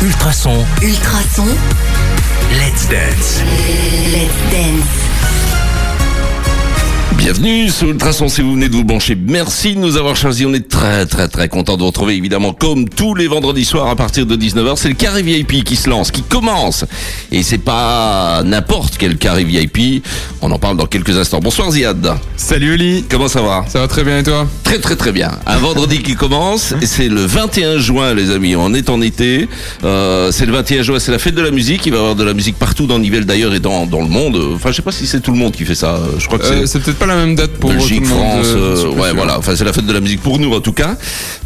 Ultrason, Ultrason, let's dance. let's dance. Bienvenue sur Ultrason si vous venez de vous brancher. Merci de nous avoir choisis. On est très très très content de vous retrouver évidemment comme tous les vendredis soirs à partir de 19h. C'est le carré VIP qui se lance, qui commence. Et c'est pas n'importe quel carré VIP. On en parle dans quelques instants. Bonsoir Ziad. Salut Oli, Comment ça va? Ça va très bien et toi? Très très très bien. Un vendredi qui commence. et C'est le 21 juin les amis. On est en été. Euh, c'est le 21 juin. C'est la fête de la musique. Il va y avoir de la musique partout dans Nivelles d'ailleurs et dans, dans le monde. Enfin je sais pas si c'est tout le monde qui fait ça. Je crois que Euh, c'est... C'est peut-être pas la même date pour Belgique, tout le monde. France, euh, euh, ouais, sûr. voilà. Enfin, c'est la fête de la musique pour nous en tout cas.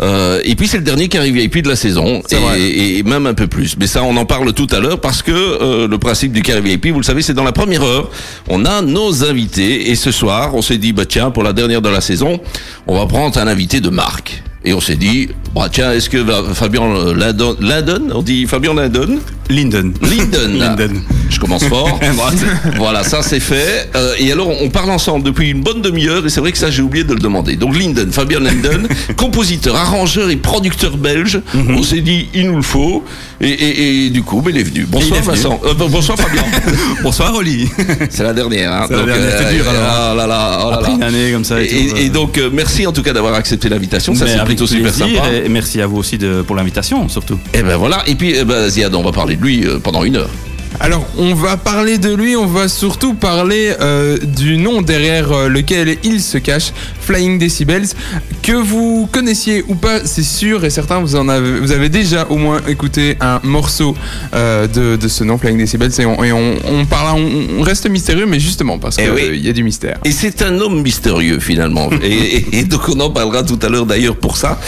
Euh, et puis c'est le dernier carré VIP de la saison, et, et même un peu plus. Mais ça, on en parle tout à l'heure parce que euh, le principe du carré VIP, vous le savez, c'est dans la première heure. On a nos invités, et ce soir, on s'est dit, bah tiens, pour la dernière de la saison, on va prendre un invité de marque. Et on s'est dit, bah tiens, est-ce que Fabien Lindon, Lindon, on dit Fabien Lindon? Linden. Linden. Linden. Je commence fort. voilà, ça c'est fait. Euh, et alors, on parle ensemble depuis une bonne demi-heure, et c'est vrai que ça, j'ai oublié de le demander. Donc, Linden, Fabien Linden, compositeur, arrangeur et producteur belge. On s'est dit, il nous le faut. Et, et- et du coup, ben, il est venu. Bonsoir, venu. Vincent. Euh, bon- bonsoir, Fabien. Bonsoir Oli. c'est la dernière. Hein. C'est dernière, c'est dur, alors. Ah là là, oh là Après là. une année comme ça et euh. donc, euh, merci en tout cas d'avoir accepté l'invitation. Ça, Mais c'est plutôt super sympa. Merci à vous aussi pour l'invitation, surtout. Et ben voilà. Et puis, eh ben, Ziad, on va parler de lui euh, pendant une heure. Alors, on va parler de lui, on va surtout parler euh, du nom derrière euh, lequel il se cache, Flying Decibels. Que vous connaissiez ou pas, c'est sûr et certain, vous, en avez, vous avez déjà au moins écouté un morceau euh, de, de ce nom, Flying Decibels. Et on, et on, on parle, on, on reste mystérieux, mais justement parce Eh qu'il oui. y a du mystère. Et c'est un homme mystérieux finalement. et, et- et donc on en parlera tout à l'heure d'ailleurs pour ça.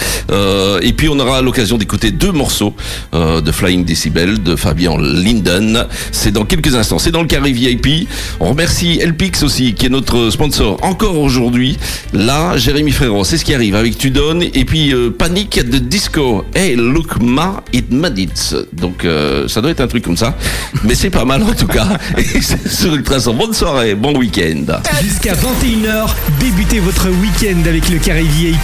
Et puis on aura l'occasion d'écouter deux morceaux de Flying Decibel de Fabien Linden. C'est dans quelques instants. C'est dans le carré VIP. On remercie Elpix aussi qui est notre sponsor encore aujourd'hui. Là, Jérémy Frérot, c'est ce qui arrive avec Tu donnes. Et puis euh, Panic de Disco. Hey, look ma, it made it. Donc euh, ça doit être un truc comme ça. Mais c'est pas mal en tout cas. Et c'est sur Ultrason. Bonne soirée, bon week-end. Jusqu'à 21h, débutez votre week-end avec le carré VIP.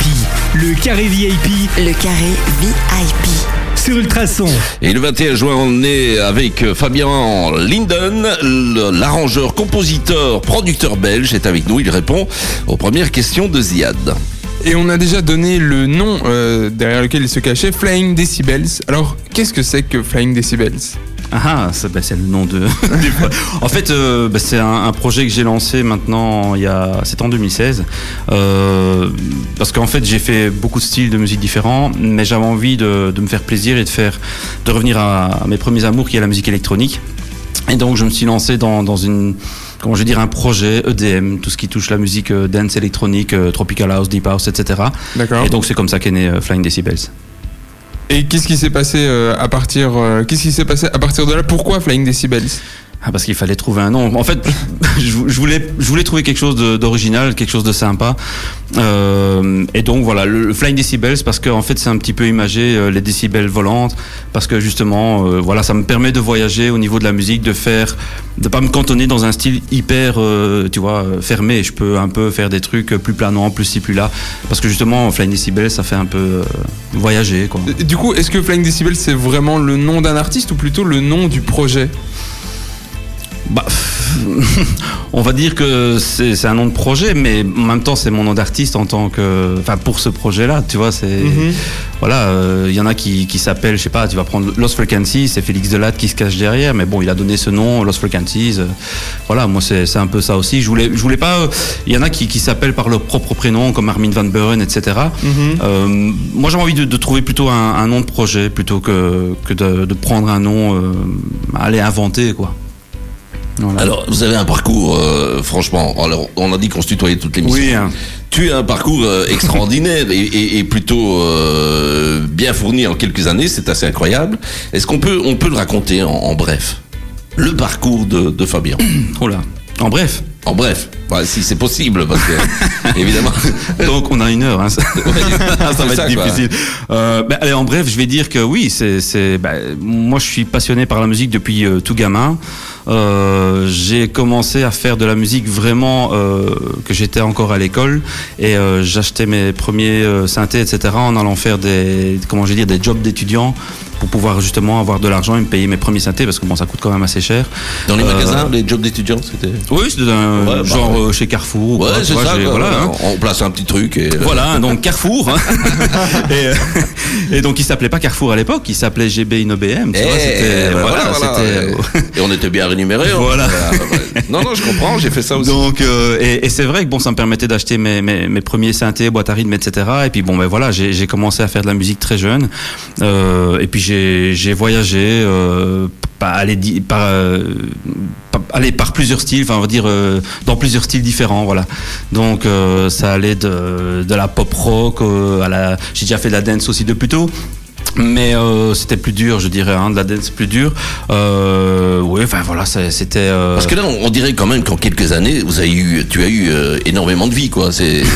Le carré VIP Le carré VIP. Sur Ultrason. Et le 21 juin, on est avec euh, Fabien Linden, l'arrangeur, compositeur, producteur belge, est avec nous. Il répond aux premières questions de Ziad. Et on a déjà donné le nom euh, derrière lequel il se cachait, Flying Decibels. Alors, qu'est-ce que c'est que Flying Decibels? Ah, ah, c'est bah, c'est le nom de. en fait, euh, bah, c'est un, un projet que j'ai lancé maintenant, il y a, c'est en 2016. Euh, parce qu'en fait, j'ai fait beaucoup de styles de musique différents, mais j'avais envie de, de me faire plaisir et de faire, de revenir à, à mes premiers amours, qui est la musique électronique. Et donc, je me suis lancé dans, dans une, comment je vais dire, un projet EDM, tout ce qui touche la musique euh, dance électronique, tropical house, deep house, etc. D'accord. Et donc, c'est comme ça qu'est né Flying Decibels. Et qu'est-ce qui s'est passé euh, à partir euh, Qu'est-ce qui s'est passé à partir de là? Pourquoi Flying Decibels? Ah, parce qu'il fallait trouver un nom. En fait, je, voulais, je voulais trouver quelque chose d'original, quelque chose de sympa. Euh, et donc voilà, le, Flying Decibels, parce qu'en en fait, c'est un petit peu imagé euh, les décibels volantes, parce que justement, euh, voilà, ça me permet de voyager au niveau de la musique, de faire, de pas me cantonner dans un style hyper, euh, tu vois, euh, fermé. Je peux un peu faire des trucs plus planants, plus ci, plus là, parce que justement, Flying Decibels, ça fait un peu euh, voyager, quoi. Du coup, est-ce que Flying Decibels c'est vraiment le nom d'un artiste ou plutôt le nom du projet? Bah, on va dire que c'est un nom de projet, mais en même temps, c'est mon nom d'artiste en tant que. Enfin, pour ce projet-là, tu vois, c'est. Mhm. Voilà, euh, il y en a qui, qui s'appellent, je sais pas, tu vas prendre Lost Frequencies, c'est Félix Delatte qui se cache derrière, mais bon, il a donné ce nom, Lost Frequencies. euh, voilà, moi, c'est un peu ça aussi. Je voulais, je voulais pas. euh, Il y en a qui, qui s'appellent par leur propre prénom, comme Armin Van Buren, etc. Mhm. Moi, j'ai envie de, de trouver plutôt un, un nom de projet plutôt que, que de, de prendre un nom, à aller inventer, quoi. Voilà. Alors, vous avez un parcours, euh, franchement, alors, on a dit qu'on se tutoyait toutes les missions. Oui, hein. Tu as un parcours euh, extraordinaire et, et- et plutôt euh, bien fourni en quelques années, c'est assez incroyable. Est-ce qu'on peut, on peut le raconter en, en bref? Le parcours de, de Fabien. Oh là. En bref. En bref, si c'est possible, parce que, évidemment. Donc on a une heure. Hein. Ça, ça va être difficile. Euh, bah, allez, en bref, je vais dire que oui, c'est, c'est, bah, moi je suis passionné par la musique depuis euh, tout gamin. Euh, j'ai commencé à faire de la musique vraiment euh, que j'étais encore à l'école et euh, j'achetais mes premiers synthés, etc. En allant faire des, comment je vais dire, des jobs d'étudiants pour pouvoir justement avoir de l'argent et me payer mes premiers synthés parce que bon, ça coûte quand même assez cher. Dans les magasins, les jobs d'étudiants, c'était. Oui, c'était un Ouais, bah, genre ouais. chez Carrefour. ou Ouais, c'est ça. quoi, voilà, hein. On place un petit truc et. Voilà, donc Carrefour. hein. et, et donc il s'appelait pas Carrefour à l'époque, il s'appelait GB InnoBM. Tu Eh, voilà, voilà, voilà. Et on était bien rémunérés. Hein. Voilà. Non, non, je comprends, j'ai fait ça aussi. Donc, euh, et, et c'est vrai que bon, ça me permettait d'acheter mes, mes, mes premiers synthés, boîtes à rythme, etc. Et puis bon, ben voilà, j'ai commencé à faire de la musique très jeune. Euh, et puis j'ai j'ai voyagé, euh, par, aller, par, par- aller par plusieurs styles, enfin on va dire dans plusieurs styles différents, voilà. Donc ça allait de, de la pop rock à la, j'ai déjà fait de la dance aussi de plus tôt. Mais euh, c'était plus dur, je dirais, hein, de la dance plus dur. Euh, oui, enfin voilà, c'était. euh, Parce que là, on, on dirait quand même qu'en quelques années, vous avez eu, tu as eu énormément de vie, quoi. C'est-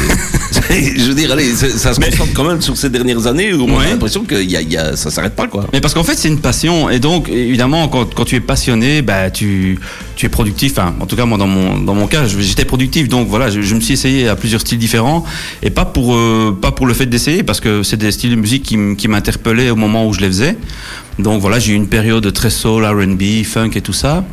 je veux dire, allez, ça se concentre quand même sur ces dernières années où on a l'impression que y a, y a, ça s'arrête pas, quoi. Mais parce qu'en fait, c'est une passion. Et donc, évidemment, quand, quand tu es passionné, bah, tu, tu es productif. Enfin, en tout cas, moi, dans mon, dans mon cas, j'étais productif. Donc, voilà, je, je me suis essayé à plusieurs styles différents. Et pas pour, euh, pas pour le fait d'essayer, parce que c'est des styles de musique qui m'interpellaient au moment où je les faisais. Donc, voilà, j'ai eu une période très soul, RB, funk et tout ça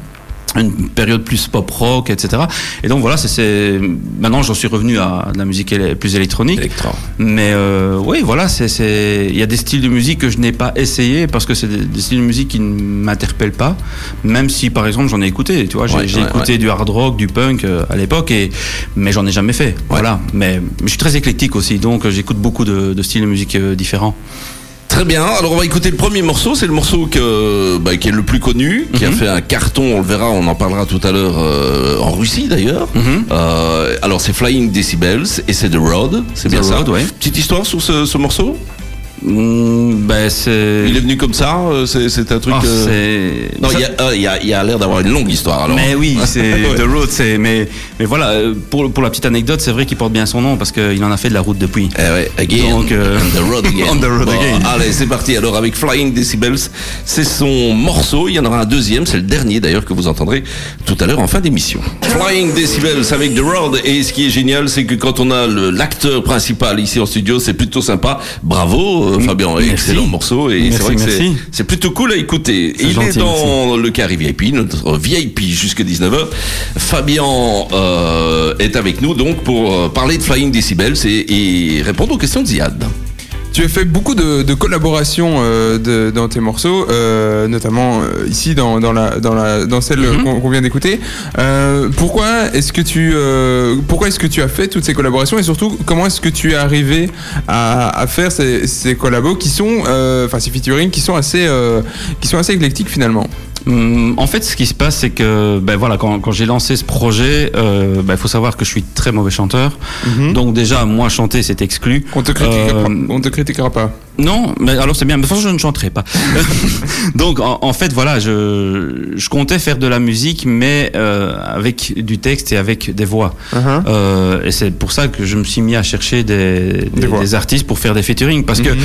une période plus pop rock, etc. Et donc voilà, c'est- maintenant j'en suis revenu à de la musique plus électronique. Electra. Mais euh, oui, voilà, c'est il y a des styles de musique que je n'ai pas essayé parce que c'est des, des styles de musique qui ne m'interpellent pas, même si par exemple j'en ai écouté. Tu vois, j'ai Ouais, j'ai ouais, écouté ouais. du hard rock, du punk euh, à l'époque, et mais j'en ai jamais fait. Voilà, mais, je suis très éclectique aussi, donc j'écoute beaucoup de, de styles de musique euh, différents. Très bien. Alors on va écouter le premier morceau. C'est le morceau que, bah, qui est le plus connu, qui a Mhm. fait un carton. On le verra. On en parlera tout à l'heure euh, en Russie d'ailleurs. Mhm. Euh, alors c'est Flying Decibels et c'est The Road. C'est bien ça. Road, ouais. Petite histoire sur ce, ce morceau? Mm, ben c'est. Il est venu comme ça. euh, C'est, c'est un truc. Euh, c'est- Non, ça- il y a, euh, a, l'air d'avoir une longue histoire. Alors. Mais oui, c'est Ouais. The Road, c'est mais mais voilà pour pour la petite anecdote, c'est vrai qu'il porte bien son nom parce qu'il en a fait de la route depuis. Eh ouais, again, Donc, euh, on the road again. on the road Bon, again. Allez, c'est parti. Alors avec Flying Decibels, c'est son morceau. Il y en aura un deuxième, c'est le dernier d'ailleurs que vous entendrez tout à l'heure en fin d'émission. Flying Decibels avec The Road. Et ce qui est génial, c'est que quand on a le- l'acteur principal ici en studio, c'est plutôt sympa. Bravo, euh, Fabien. Merci. Excellent morceau. Et c'est vrai que c'est, plutôt cool à écouter. Il est dans le carré VIP, notre VIP jusqu'à 19h. Fabien euh, est avec nous donc pour euh, parler de Flying Decibels et, et répondre aux questions de Ziad. Tu as fait beaucoup de, de collaborations euh, de- dans tes morceaux, euh, notamment euh, ici dans, dans, la, dans, la, dans celle Mhm. qu'on qu'on vient d'écouter. Pourquoi est-ce que tu pourquoi est-ce que tu as fait toutes ces collaborations et surtout comment est-ce que tu es arrivé à, à faire ces, ces collabos qui sont enfin ces featuring qui sont assez qui sont assez éclectiques finalement? Hum, En fait, ce qui se passe, c'est que ben voilà, quand, quand j'ai lancé ce projet, il ben, faut savoir que je suis très mauvais chanteur. Donc déjà, moi chanter, c'est exclu. On te critiquera, Euh, on te pas. Non, mais alors c'est bien, mais de toute façon je ne chanterai pas. Donc en, en fait voilà, je, je comptais faire de la musique, mais euh, avec du texte et avec des voix. Uh-huh. Euh, et c'est pour ça que je me suis mis à chercher des, des, artistes pour faire des featuring, parce que Mhm.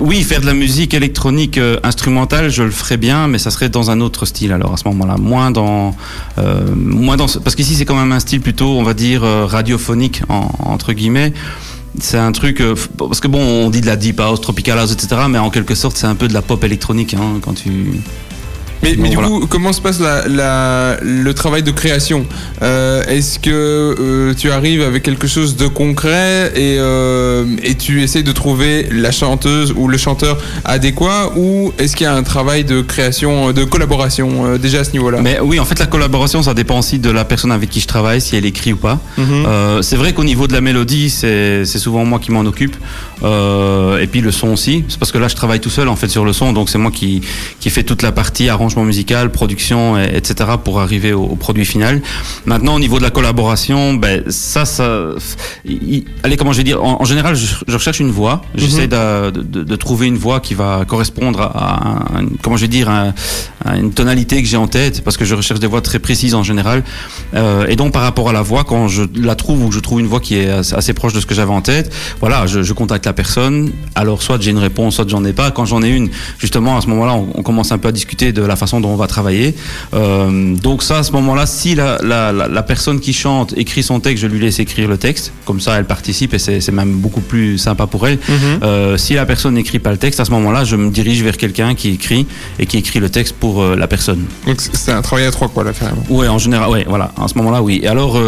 oui, faire de la musique électronique euh, instrumentale, je le ferais bien, mais ça serait dans un autre style. Alors à ce moment-là, moins dans, euh, moins dans, ce- parce qu'ici c'est quand même un style plutôt, on va dire euh, radiophonique en- entre guillemets. C'est un truc euh, parce que bon, on dit de la deep house, tropical house, etc. Mais en quelque sorte, c'est un peu de la pop électronique hein, quand tu. Mais, mais du voilà. coup, comment se passe la, la- le travail de création Euh, Est-ce que euh, tu arrives avec quelque chose de concret et, euh, et tu essaies de trouver la chanteuse ou le chanteur adéquat ou est-ce qu'il y a un travail de création, de collaboration euh, déjà à ce niveau-là? Mais oui, en fait, la collaboration, ça dépend aussi de la personne avec qui je travaille, si elle écrit ou pas. Euh, c'est vrai qu'au niveau de la mélodie, c'est c'est souvent moi qui m'en occupe. Euh, et puis le son aussi. C'est parce que là, je travaille tout seul en fait sur le son, donc c'est moi qui qui fait toute la partie arrangement musical, production, et- etc. pour arriver au, au produit final. Maintenant, au niveau de la collaboration, ben ça, ça, il- allez, comment je vais dire? En, en général, je, je recherche une voix. J'essaie de, de- de trouver une voix qui va correspondre à, un- comment je vais dire, à une tonalité que j'ai en tête, parce que je recherche des voix très précises en général. Euh, et donc, par rapport à la voix, quand je la trouve ou que je trouve une voix qui est assez, assez proche de ce que j'avais en tête, voilà, je, je contacte personne. Alors, soit j'ai une réponse, soit j'en ai pas. Quand j'en ai une, justement, à ce moment-là, on, on commence un peu à discuter de la façon dont on va travailler. Euh, donc ça, à ce moment-là, si la, la, la, la personne qui chante écrit son texte, je lui laisse écrire le texte. Comme ça, elle participe et c'est même beaucoup plus sympa pour elle. Euh, si la personne n'écrit pas le texte, à ce moment-là, je me dirige vers quelqu'un qui écrit et qui écrit le texte pour euh, la personne. Donc c'est un travail à trois, quoi, là, finalement. Ouais, en général, ouais, voilà. À ce moment-là, oui. Et alors,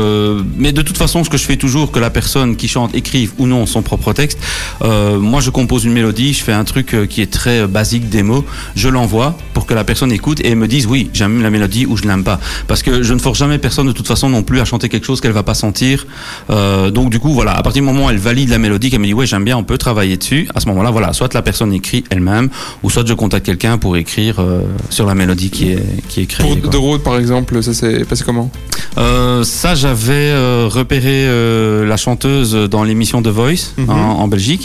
mais de toute façon, ce que je fais toujours, que la personne qui chante écrive ou non son propre texte, euh, moi, je compose une mélodie, je fais un truc euh, qui est très euh, basique, mots, je l'envoie pour que la personne écoute et me dise oui, j'aime la mélodie ou je l'aime pas. Parce que je ne force jamais personne de toute façon non plus à chanter quelque chose qu'elle va pas sentir. Euh, donc du coup, voilà, à partir du moment où elle valide la mélodie, qu'elle me dit ouais, j'aime bien, on peut travailler dessus. À ce moment-là, voilà, soit la personne écrit elle-même, ou soit je contacte quelqu'un pour écrire euh, sur la mélodie qui est qui est créée. Pour. The Road, par exemple, ça s'est passé comment? Euh, ça, j'avais repéré la chanteuse dans l'émission The Voice Mhm. en, en Belgique.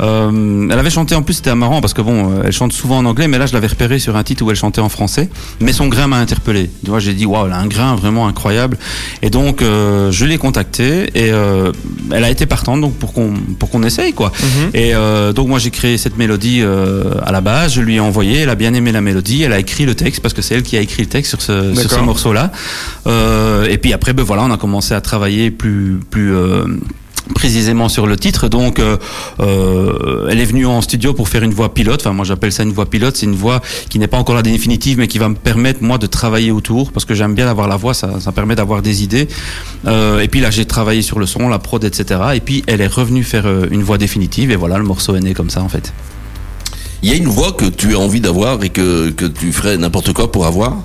Euh, elle avait chanté en plus, c'était marrant parce que bon, euh, elle chante souvent en anglais, mais là, je l'avais repéré sur un titre où elle chantait en français. Mais son grain m'a interpellé. Tu vois, j'ai dit waouh, elle a un grain vraiment incroyable. Et donc, euh, je l'ai contactée et euh, elle a été partante donc pour qu'on pour qu'on essaye quoi. Et euh, donc moi j'ai créé cette mélodie à la base, je lui ai envoyé, elle a bien aimé la mélodie, elle a écrit le texte parce que c'est elle qui a écrit le texte sur ce, sur ce D'accord. morceau-là. Euh, et puis après, ben voilà, on a commencé à travailler plus plus précisément sur le titre. Donc, euh, euh, elle est venue en studio pour faire une voix pilote. Enfin, moi, j'appelle ça une voix pilote. C'est une voix qui n'est pas encore la définitive, mais qui va me permettre moi de travailler autour, parce que j'aime bien avoir la voix. Ça, ça permet d'avoir des idées. Euh, et puis là, j'ai travaillé sur le son, la prod, etc. Et puis, elle est revenue faire une voix définitive. Et voilà, le morceau est né comme ça, en fait. Il y a une voix que tu as envie d'avoir et que, que tu ferais n'importe quoi pour avoir?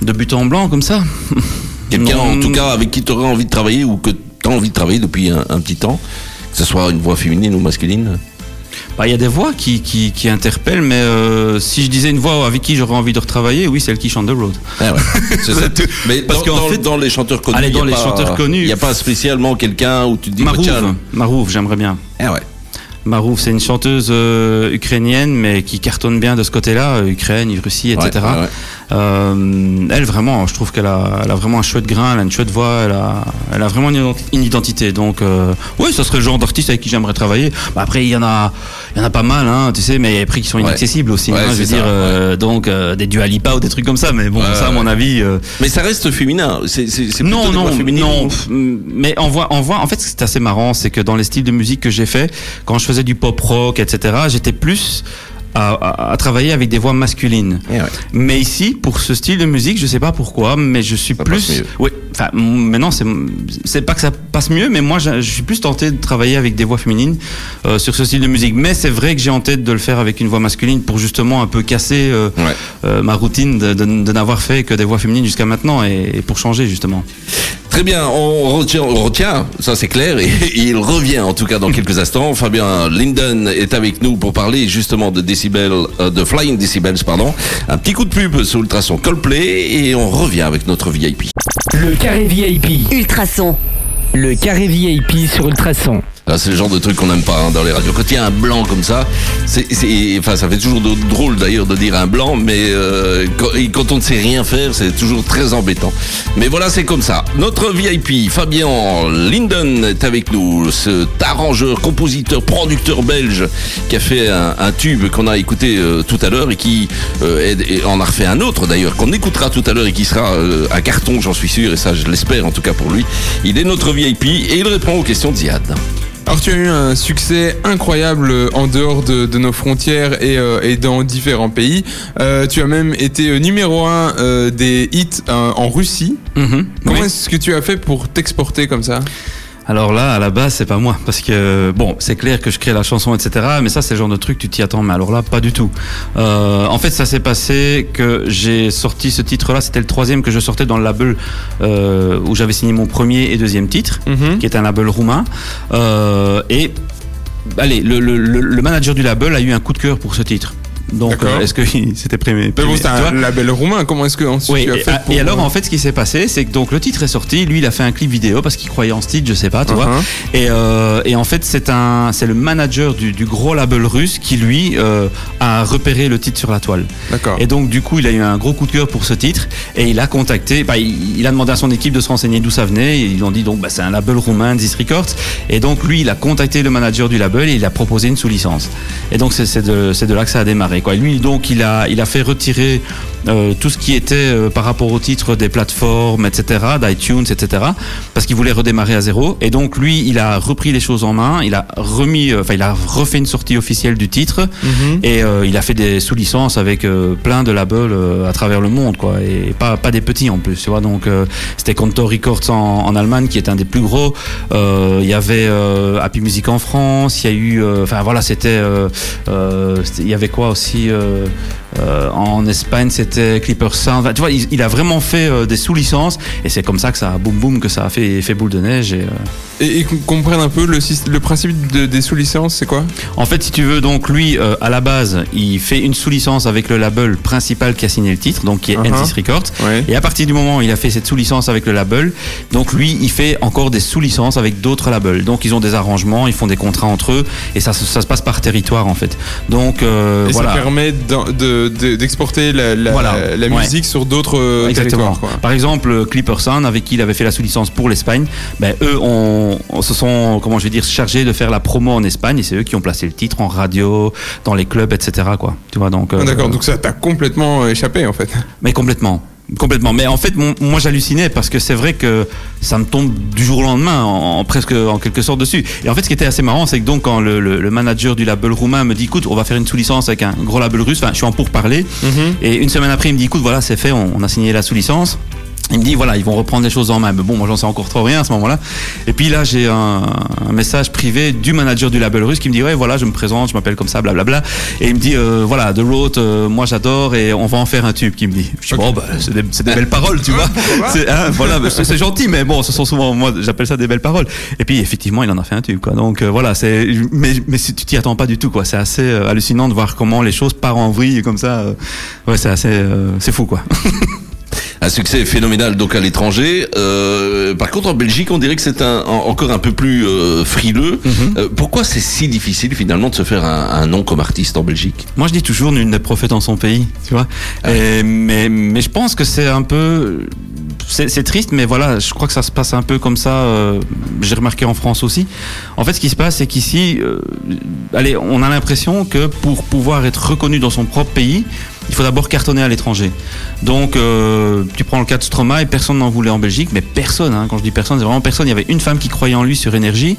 De but en blanc, comme ça? Quelqu'un en tout cas avec qui tu aurais envie de travailler ou que as envie de travailler depuis un, un petit temps Que ce soit une voix féminine ou masculine Bah, il y a des voix qui, qui, qui interpellent, mais euh, si je disais une voix avec qui j'aurais envie de retravailler, oui, celle qui chante The Road. Ah ouais, c'est ça. Mais Parce dans, qu'en dans- fait- dans les chanteurs connus, Allez, il y a dans les pas- chanteurs connus. il n'y a pas spécialement quelqu'un où tu te dis bah, Marouv, tiens, Marouv, j'aimerais bien. ah ouais. Marouv, c'est une chanteuse euh, ukrainienne, mais qui cartonne bien de ce côté-là, euh, Ukraine, Russie, etc. Ouais, ouais, ouais. Euh, elle, vraiment, je trouve qu'elle a, elle a vraiment un chouette grain, elle a une chouette voix, elle a, elle a vraiment une, ident- une identité. Donc, euh, oui, ça serait le genre d'artiste avec qui j'aimerais travailler. Bah, après, il y en a, il y en a pas mal, hein, tu sais, mais il y a des prix qui sont Ouais. inaccessibles aussi. Ouais, hein, je c'est veux ça, dire, euh, donc euh, des Dua Lipa ou des trucs comme ça. Mais bon, Ouais, ça, à mon ouais. avis. euh, Mais ça reste féminin. C'est c'est- c'est non, non, voix non. Mais on voit, on voit. En fait, ce qui est assez marrant, c'est que dans les styles de musique que j'ai fait, quand je faisais du pop rock, etc., j'étais plus à, à- à travailler avec des voix masculines. Eh ouais. Mais ici, pour ce style de musique, je sais pas pourquoi, mais je suis Ça plus. Oui. Enfin, maintenant, c'est pas que ça passe mieux, mais moi, je, je suis plus tenté de travailler avec des voix féminines euh, sur ce style de musique. Mais c'est vrai que j'ai en tête de le faire avec une voix masculine pour justement un peu casser euh, Ouais. euh, ma routine de, de- de n'avoir fait que des voix féminines jusqu'à maintenant et, et pour changer justement. Très bien, on retient, on retient ça c'est clair, et, et il revient en tout cas dans quelques instants. Fabien Linden est avec nous pour parler justement de Euh, de Flying Decibels, pardon. Un petit coup de pub sur Ultrason Coldplay et on revient avec notre VIP. Le carré VIP. Ultrason. Le carré VIP sur Ultrason. Là, c'est le genre de truc qu'on n'aime pas hein, dans les radios. Quand il y a un blanc comme ça, enfin, ça fait toujours drôle d'ailleurs de dire un blanc, mais euh, quand, on ne sait rien faire, c'est toujours très embêtant. Mais voilà, c'est comme ça. Notre VIP, Fabien Linden, est avec nous. Cet arrangeur, compositeur, producteur belge qui a fait un, tube qu'on a écouté euh, tout à l'heure et qui euh, en a refait un autre d'ailleurs qu'on écoutera tout à l'heure et qui sera un carton, j'en suis sûr, et ça je l'espère en tout cas pour lui. Il est notre VIP et il répond aux questions de Ziad. Alors tu as eu un succès incroyable euh, en dehors de, de nos frontières et, euh, et dans différents pays. Euh, tu as même été numéro un euh, des hits en Russie. Comment Oui. est-ce que tu as fait pour t'exporter comme ça? Alors là, à la base, c'est pas moi, parce que bon, c'est clair que je crée la chanson, etc. Mais ça, c'est le genre de truc tu t'y attends, mais alors là, pas du tout. Euh, en fait, ça s'est passé que j'ai sorti ce titre-là. C'était le troisième que je sortais dans le label euh, où j'avais signé mon premier et deuxième titre, Mhm. qui est un label roumain. Euh, et allez, le, le, le, le manager du label a eu un coup de cœur pour ce titre. Donc, euh, est-ce que c'était primé Mais bon, primé- c'est vois un label roumain. Comment est-ce que ensuite oui, tu as fait ah, pour... et alors euh, en fait ce qui s'est passé c'est que donc le titre est sorti, lui il a fait un clip vidéo parce qu'il croyait en ce titre, je sais pas, tu vois. Uh-huh. Et, euh, et en fait c'est un c'est le manager du, du gros label russe qui lui euh, a repéré le titre sur la toile. D'accord. Et donc du coup il a eu un gros coup de cœur pour ce titre et il a contacté, bah, il, il a demandé à son équipe de se renseigner d'où ça venait. Et ils ont dit donc bah, c'est un label roumain, This Records. Et donc lui il a contacté le manager du label et il a proposé une sous-licence. Et donc c'est c'est de c'est de là que ça a démarré. Quoi. Et lui, donc, il a, il a fait retirer euh, tout ce qui était euh, par rapport au titre des plateformes, etc., d'iTunes, etc., parce qu'il voulait redémarrer à zéro. Et donc, lui, il a repris les choses en main, il a remis, euh, enfin, il a refait une sortie officielle du titre, et euh, il a fait des sous-licences avec plein de labels à travers le monde, quoi, et pas, pas des petits en plus, tu vois. Donc, c'était Contour Records en, en Allemagne, qui est un des plus gros. Il y avait Happy Music en France, il y a eu, enfin, voilà, c'était, c'était- il y avait quoi aussi? Euh, euh, en Espagne, c'était Clipper Sound. Tu vois, il, il a vraiment fait euh, des sous-licences et c'est comme ça que ça a boum boum que ça a fait, fait boule de neige. Et, euh, Et, et qu'on comprenne un peu le, principe de- des sous-licences, c'est quoi? En fait, si tu veux, donc lui, euh, à la base, il fait une sous-licence avec le label principal qui a signé le titre, donc qui est Uh-huh. N6 Records. Ouais. Et à partir du moment où il a fait cette sous-licence avec le label, donc lui, il fait encore des sous-licences avec d'autres labels. Donc ils ont des arrangements, ils font des contrats entre eux, et ça, se- ça se passe par territoire en fait. Donc Et voilà. ça permet d'en- de- de- d'exporter la, la, Voilà. la Ouais. musique sur d'autres euh, Exactement. territoires. Quoi. Par exemple, Clipper Sound, avec qui il avait fait la sous-licence pour l'Espagne, ben, eux on se sont, comment je vais dire, chargés de faire la promo en Espagne, et c'est eux qui ont placé le titre en radio, dans les clubs, etc. Quoi. Tu vois, donc. Ah, euh, D'accord, donc ça t'a complètement échappé en fait. Mais complètement. Complètement. Mais en fait, mon- moi j'hallucinais parce que c'est vrai que ça me tombe du jour au lendemain, en, en presque en quelque sorte dessus. Et en fait, ce qui était assez marrant, c'est que donc quand le, le- le manager du label roumain me dit, écoute, on va faire une sous-licence avec un gros label russe. Enfin, je suis en pourparler. Et une semaine après, il me dit, écoute, voilà, c'est fait, on, on a signé la sous-licence. Il me dit voilà ils vont reprendre les choses en main. Mais bon moi j'en sais encore trop rien à ce moment-là. Et puis là j'ai un, un message privé du manager du label russe qui me dit ouais voilà je me présente je m'appelle comme ça blablabla et il me dit euh, voilà The Road euh, moi j'adore et on va en faire un tube qui me dit. Je dis bon bah c'est des, c'est des belles paroles tu vois. c'est hein, voilà c'est gentil mais bon ce sont souvent moi j'appelle ça des belles paroles. Et puis effectivement il en a fait un tube quoi. Donc euh, voilà c'est mais mais si tu t'y attends pas du tout quoi. C'est assez euh, hallucinant de voir comment les choses partent en vrille comme ça euh, ouais c'est assez euh, c'est fou quoi Un succès phénoménal donc à l'étranger. Euh, par contre, en Belgique, on dirait que c'est un, en- encore un peu plus euh, frileux. Euh, pourquoi c'est si difficile finalement de se faire un, un nom comme artiste en Belgique? Moi, je dis toujours nul n'est prophète en son pays, tu vois. Et- mais, mais je pense que c'est un peu. C'est c'est triste, mais voilà, je crois que ça se passe un peu comme ça. euh, J'ai remarqué en France aussi. En fait, ce qui se passe, c'est qu'ici, euh, allez, on a l'impression que pour pouvoir être reconnu dans son propre pays, il faut d'abord cartonner à l'étranger. Donc, euh, tu prends le cas de Stromae, personne n'en voulait en Belgique, mais personne, hein, quand je dis personne, c'est vraiment personne. Il y avait une femme qui croyait en lui sur énergie.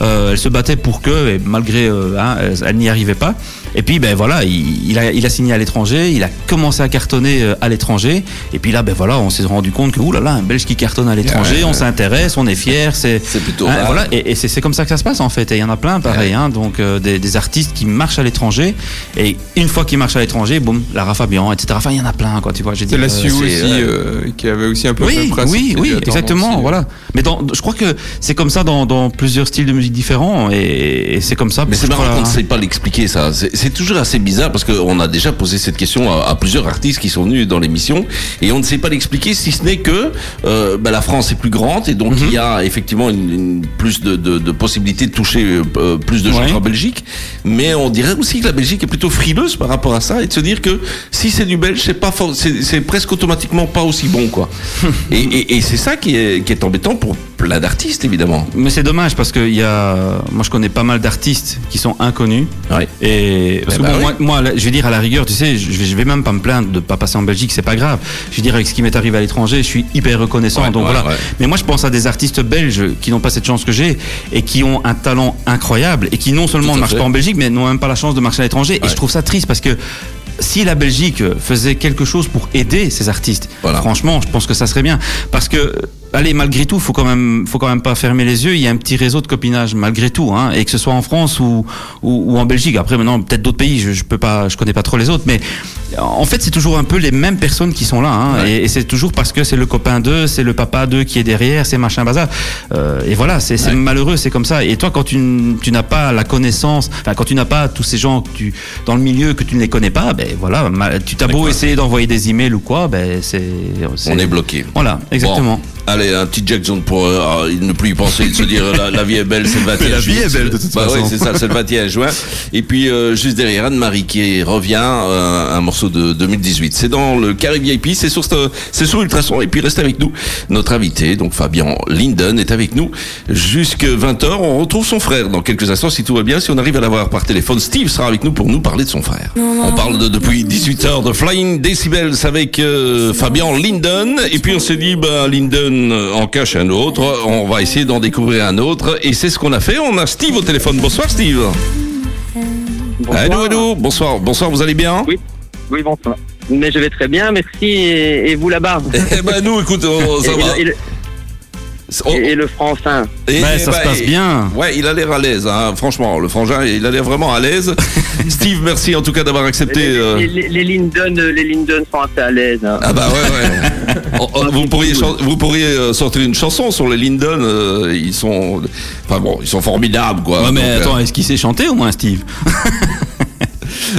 Euh, elle se battait pour que, et malgré, euh, hein, elle, elle n'y arrivait pas. Et puis, ben voilà, il, il a, il a signé à l'étranger, il a commencé à cartonner euh, à l'étranger. Et puis là, ben voilà, on s'est rendu compte que, oulala, un Belge qui cartonne à l'étranger, Ouais, on ouais. s'intéresse, on est fier, c'est. C'est plutôt Hein, rare. voilà, et, et c'est c'est comme ça que ça se passe en fait. Et il y en a plein, pareil. Hein, donc euh, des, des artistes qui marchent à l'étranger. Et une fois qu'ils marchent à l'étranger, boum, Lara Fabian, etc. Enfin, il y en a plein, quoi. Tu vois, j'ai dit. C'est la euh, Sioux aussi euh, euh, qui avait aussi un peu oui, oui, oui, exactement, aussi, voilà. Mais dans, je crois que c'est comme ça dans, dans plusieurs styles de musique différents et, et c'est comme ça. Mais c'est marrant qu'on ne hein. sait pas l'expliquer ça. C'est toujours assez bizarre parce qu'on a déjà posé cette question à, à plusieurs artistes qui sont venus dans l'émission et on ne sait pas l'expliquer si ce n'est que euh, bah, la France est plus grande et donc Mhm. il y a effectivement une, une- plus de, de, de possibilités de toucher euh, plus de gens Ouais. qu'en Belgique. Mais on dirait aussi que la Belgique est plutôt frileuse par rapport à ça et de se dire que si c'est du belge, c'est pas for- c'est c'est presque automatiquement pas aussi bon quoi. et et, et c'est ça qui est, qui est embêtant pour plein d'artistes évidemment. Mais c'est dommage parce que il y a, moi je connais pas mal d'artistes qui sont inconnus. Ouais. Et parce Eh que bah bon, oui. moi, je vais dire à la rigueur, tu sais, je vais, je vais même pas me plaindre de pas passer en Belgique, c'est pas grave. Je veux dire avec ce qui m'est arrivé à l'étranger, je suis hyper reconnaissant. Ouais, donc ouais, voilà. ouais. Mais moi je pense à des artistes belges qui n'ont pas cette chance que j'ai et qui ont un talent incroyable et qui non seulement ne marchent fait. pas en Belgique, mais n'ont même pas la chance de marcher à l'étranger. Et je trouve ça triste parce que si la Belgique faisait quelque chose pour aider ces artistes, Voilà. franchement, je pense que ça serait bien. Parce que, allez, malgré tout, faut quand même, faut quand même pas fermer les yeux. Il y a un petit réseau de copinage malgré tout, hein, et que ce soit en France ou ou, ou en Belgique. Après, maintenant, peut-être d'autres pays. Je, je peux pas, je connais pas trop les autres, mais en fait, c'est toujours un peu les mêmes personnes qui sont là, hein, Ouais. et, et c'est toujours parce que c'est le copain d'eux, c'est le papa d'eux qui est derrière, c'est machin bazar. Euh, et voilà, c'est Ouais. malheureux, c'est comme ça. Et toi, quand tu, n'as pas la connaissance, enfin, quand tu n'as pas tous ces gens que tu, dans le milieu que tu ne les connais pas, ben voilà, tu t'as beau essayer d'envoyer des emails ou quoi, ben c'est, c'est- On est bloqué. Voilà, exactement. Bon, allez, un petit Jackson pour euh, ne plus y penser, de se dire la, la vie est belle, c'est le 21 La vie juin. est belle, de toute bah façon. Ouais, c'est ça, c'est le 21 juin. Et puis, euh, juste derrière, Anne-Marie qui revient, euh, un morceau de 2018. C'est dans le Carré VIP, c'est sur, ce- c'est sur Ultrason. Et puis restez avec nous. Notre invité, donc Fabien Linden, est avec nous jusque 20h. On retrouve son frère dans quelques instants, si tout va bien. Si on arrive à l'avoir par téléphone, Steve sera avec nous pour nous parler de son frère. On parle de, depuis 18h de Flying Decibels avec euh, Fabien Linden. Et puis on s'est dit, bah, Linden euh, en cache un autre. On va essayer d'en découvrir un autre. Et c'est ce qu'on a fait. On a Steve au téléphone. Bonsoir Steve. Bonsoir. Allô, allô. Bonsoir. Bonsoir, vous allez bien? Oui. Oui, bonsoir. Mais je vais très bien, merci. Et, et vous là-bas? Eh ben nous, écoute, oh, ça et, va. Et- et le français et- Ouais, ça bah, se passe et- bien. Ouais, il a l'air à l'aise, hein. franchement. Le frangin, il a l'air vraiment à l'aise. Steve, merci en tout cas d'avoir accepté. les, euh, les, les- les Linden, euh, les Linden sont assez à l'aise. hein. Ah bah ouais, ouais. Oh, oh, vous pourriez, vous pourriez euh, sortir une chanson sur les Linden. euh, ils sont, enfin bon, ils sont formidables, quoi. Ouais, mais Donc, euh, attends, est-ce qu'il sait chanter au moins, Steve?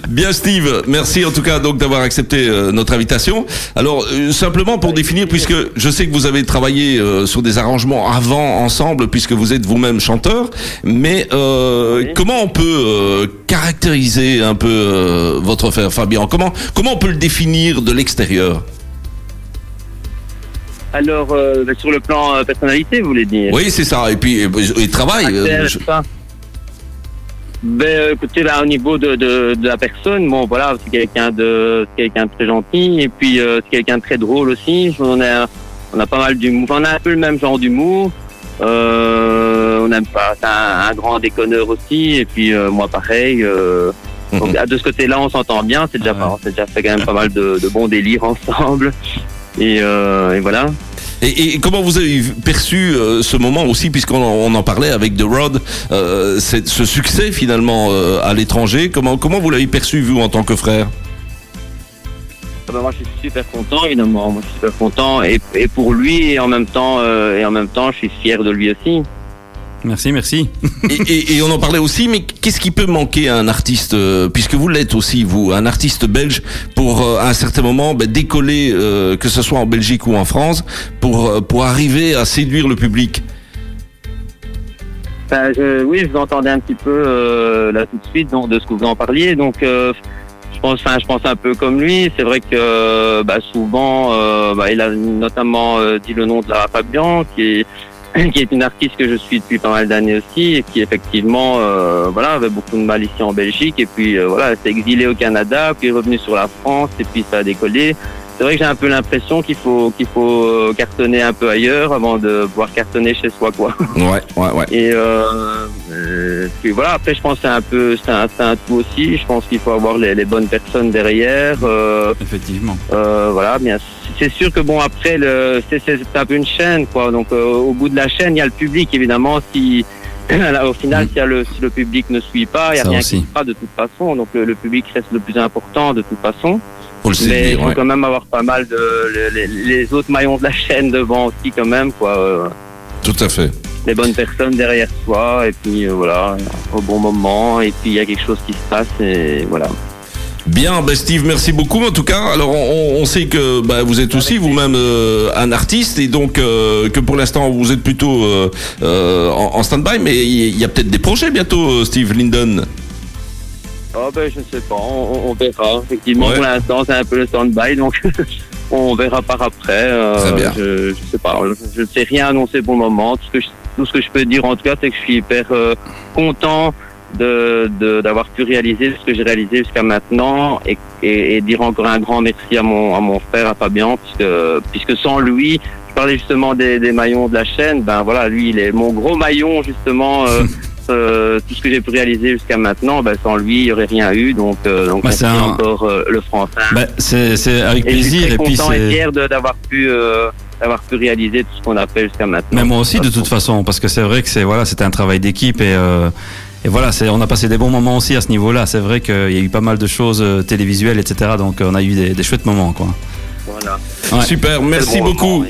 Bien Steve, merci en tout cas donc d'avoir accepté euh, notre invitation. Alors euh, simplement pour définir, puisque je sais que vous avez travaillé euh, sur des arrangements avant ensemble, puisque vous êtes vous-même chanteur, mais Oui. comment on peut caractériser un peu votre frère Fabien? Comment comment on peut le définir de l'extérieur? Alors, sur le plan personnalité, vous voulez dire? Oui, c'est ça. Et puis et, et travail. Caractère, je- tout ça ben, écoutez, là, au niveau de, de, de la personne, bon, voilà, c'est quelqu'un de, c'est quelqu'un de très gentil, et puis euh, c'est quelqu'un de très drôle aussi. On a, on a pas mal d'humour. On a un peu le même genre d'humour. Euh, on aime pas, c'est un, un grand déconneur aussi, et puis euh, moi pareil. Euh, donc, Mhm. de ce côté-là, on s'entend bien. C'est déjà, Ouais. pas, on s'est déjà fait quand même pas mal de, de bons délires ensemble. Et, euh, et voilà. Et, comment vous avez perçu euh, ce moment aussi, puisqu'on en- parlait avec The Rod, euh, ce succès finalement euh, à l'étranger Comment comment vous l'avez perçu vous en tant que frère? Ah bah, moi, je suis super content, évidemment. Moi, je suis super content, et, et pour lui, et en même temps, et en même temps, je suis fier de lui aussi. Merci, merci. et, et- et on en parlait aussi, mais qu'est-ce qui peut manquer à un artiste, euh, puisque vous l'êtes aussi vous, un artiste belge, pour euh, à un certain moment ben, décoller, euh, que ce soit en Belgique ou en France, pour euh, pour arriver à séduire le public? Enfin, je- oui, je vous entendais un petit peu euh, là tout de suite donc, de ce que vous en parliez. Donc, euh, je pense, enfin, je pense un peu comme lui. C'est vrai que euh, bah, souvent, euh, bah, il a notamment euh, dit le nom de Lara Fabian, qui est qui est une artiste que je suis depuis pas mal d'années aussi et qui effectivement euh, voilà avait beaucoup de mal ici en Belgique. Et puis euh, voilà s'est exilée au Canada puis est revenue sur la France et puis ça a décollé c'est vrai que j'ai un peu l'impression qu'il faut qu'il faut euh, cartonner un peu ailleurs avant de pouvoir cartonner chez soi quoi Ouais, ouais, ouais. et euh, euh, puis voilà, après je pense que c'est un peu c'est un, c'est un tout aussi. Je pense qu'il faut avoir les, les bonnes personnes derrière. Euh, Effectivement. euh, voilà, bien. C'est sûr que bon après le c'est c'est c'est un peu une chaîne quoi. Donc euh, au bout de la chaîne il y a le public évidemment. Si au final Mm. si, le, si le public ne suit pas, il y a Ça rien aussi. qui se fera de toute façon. Donc le, le public reste le plus important de toute façon. Faut le Mais il faut ouais. quand même avoir pas mal de les, autres maillons de la chaîne devant aussi quand même quoi. Euh, Tout à fait. les bonnes personnes derrière soi et puis euh, voilà au bon moment et puis il y a quelque chose qui se passe et voilà Bien, ben Steve, merci beaucoup en tout cas. Alors on, on sait que bah, vous êtes aussi vous-même euh, un artiste et donc euh, que pour l'instant vous êtes plutôt euh, euh, en, en stand-by, mais il y a peut-être des projets bientôt, Steve Linden. Oh ben je ne sais pas on, on verra effectivement Ouais. pour l'instant c'est un peu le stand-by donc on verra par après euh, Très bien. je, je sais pas je, ne sais rien annoncer pour le moment tout ce que je, tout ce que je peux dire en tout cas c'est que je suis hyper euh, content de de- d'avoir pu réaliser ce que j'ai réalisé jusqu'à maintenant et, et, et dire encore un grand merci à mon à mon frère à Fabien puisque puisque sans lui je parlais justement des, des maillons de la chaîne ben voilà lui il est mon gros maillon justement euh, euh, tout ce que j'ai pu réaliser jusqu'à maintenant ben sans lui il y aurait rien eu donc euh, donc Bah, merci c'est un- encore euh, le français Bah, c'est avec et je suis plaisir. très Et puis content et c'est. fier d'avoir pu euh, d'avoir pu réaliser tout ce qu'on a fait jusqu'à maintenant Mais moi aussi, de toute façon, parce que c'est vrai que c'est voilà, c'était un travail d'équipe et euh, et voilà, on a passé des bons moments aussi à ce niveau-là. C'est vrai qu'il y a eu pas mal de choses euh, télévisuelles, etc. Donc on a eu des, des chouettes moments, quoi. voilà Ouais. Super, merci bon beaucoup.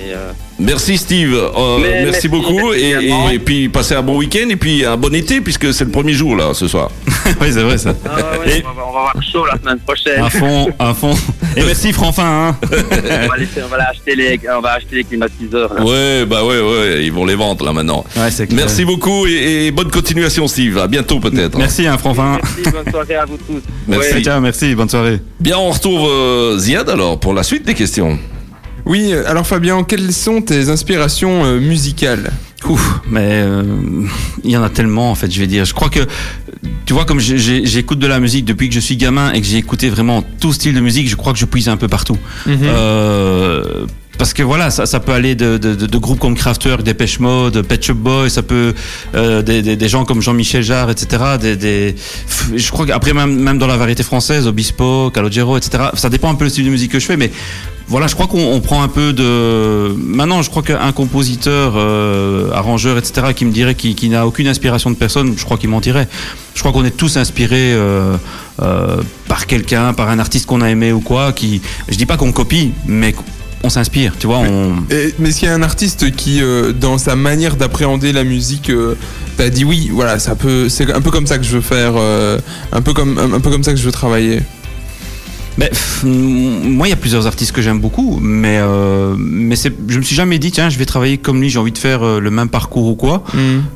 Merci Steve, Euh, merci, merci, beaucoup et, également. et- et puis passez un bon week-end et puis un bon été puisque c'est le premier jour là ce soir. oui, c'est vrai ça. ah ouais, Et- on, va, on va avoir chaud la semaine prochaine À fond, à fond. Et merci Franfin. Hein. on, va laisser- on va acheter les, on va acheter les climatiseurs. là. Ouais, bah ouais, ouais, ils vont les vendre là maintenant. Ouais, c'est clair. Merci beaucoup et, et bonne continuation, Steve. À bientôt peut-être. Merci hein, Franfin. Merci, bonne soirée à vous tous. Merci. Ouais. Merci, bonne soirée. Bien, on retrouve euh, Ziad alors pour la suite des questions. Oui, euh, alors Fabien, quelles sont tes inspirations euh, musicales Ouf, mais euh, il y en a tellement en fait, je vais dire. Je crois que, tu vois, comme j'écoute de la musique depuis que je suis gamin et que j'ai écouté vraiment tout style de musique, je crois que je puise un peu partout. Euh, parce que voilà, ça, peut aller de, de, de, groupes comme Kraftwerk, Dépêche Mode, Pet Shop Boys, ça peut euh, des, des, gens comme Jean-Michel Jarre, etc. Des, des, je crois qu'après même, même dans la variété française, Obispo, Calogero, etc. Ça dépend un peu le style de musique que je fais, mais voilà, je crois qu'on on prend un peu de. Maintenant, je crois qu'un compositeur, euh, arrangeur, etc., qui me dirait qu'il qu'il n'a aucune inspiration de personne, je crois qu'il mentirait. Je crois qu'on est tous inspirés euh, euh, par quelqu'un, par un artiste qu'on a aimé ou quoi. Qui, je dis pas qu'on copie, mais on s'inspire. Tu vois, Mais qu'il y a un artiste qui, euh, dans sa manière d'appréhender la musique, euh, t'a dit oui, voilà, ça peut, c'est un peu comme ça que je veux faire, euh, un peu comme, un peu comme ça que je veux travailler. Mais pff, moi, il y a plusieurs artistes que j'aime beaucoup, mais euh, mais je me suis jamais dit tiens, je vais travailler comme lui, j'ai envie de faire euh, le même parcours ou quoi.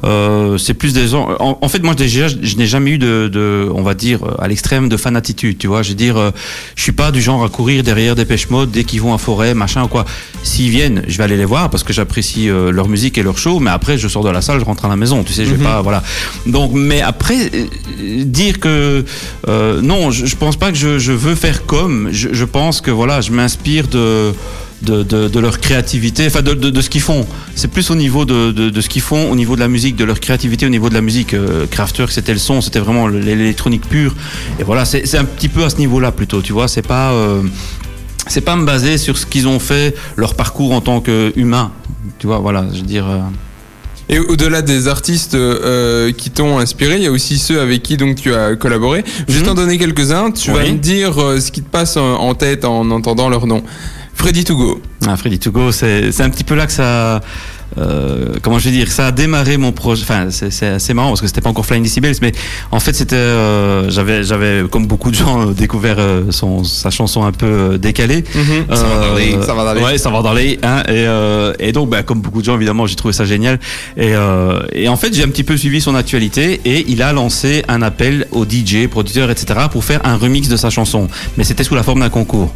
Euh, c'est plus des gens. En, en fait, moi déjà, je, n'ai jamais eu de, de, on va dire, à l'extrême de fanatitude. Tu vois, je veux dire, euh, je suis pas du genre à courir derrière des pêche mode dès qu'ils vont en forêt, machin ou quoi. S'ils viennent, je vais aller les voir parce que j'apprécie euh, leur musique et leur show. Mais après, je sors de la salle, je rentre à la maison. Tu sais, je vais pas, voilà. Donc, mais après, euh, dire que euh, non, je, je pense pas que je, je veux faire comme. Je, pense que voilà, je m'inspire de de, leur créativité, enfin de, ce qu'ils font. C'est plus au niveau de, ce qu'ils font, au niveau de la musique, de leur créativité, au niveau de la musique. Euh, c'était le son, c'était vraiment l'électronique pure. Et voilà, c'est un petit peu à ce niveau-là plutôt, tu vois. C'est pas, euh, pas me baser sur ce qu'ils ont fait, leur parcours en tant qu'humain. Tu vois, voilà, je veux dire. euh, Et au-delà des artistes euh, qui t'ont inspiré, il y a aussi ceux avec qui donc tu as collaboré. Je vais Mhm. t'en donner quelques-uns. Tu vas me dire euh, ce qui te passe en, tête en entendant leur nom. Freddy Togo. Ah, Freddy To Go, c'est c'est un petit peu là que ça. Euh, comment je vais dire Ça a démarré mon projet. Enfin, c'est assez marrant parce que c'était pas encore Flying Decibels, mais en fait, c'était. euh, j'avais, j'avais, comme beaucoup de gens, euh, découvert euh, son, sa chanson un peu décalée. Ça va dans les- ça va dans les- Ouais, ça va dans les. Hein, et, et donc, bah, comme beaucoup de gens, évidemment, j'ai trouvé ça génial. Et, et en fait, j'ai un petit peu suivi son actualité et il a lancé un appel aux DJ, producteurs, etc., pour faire un remix de sa chanson. Mais c'était sous la forme d'un concours.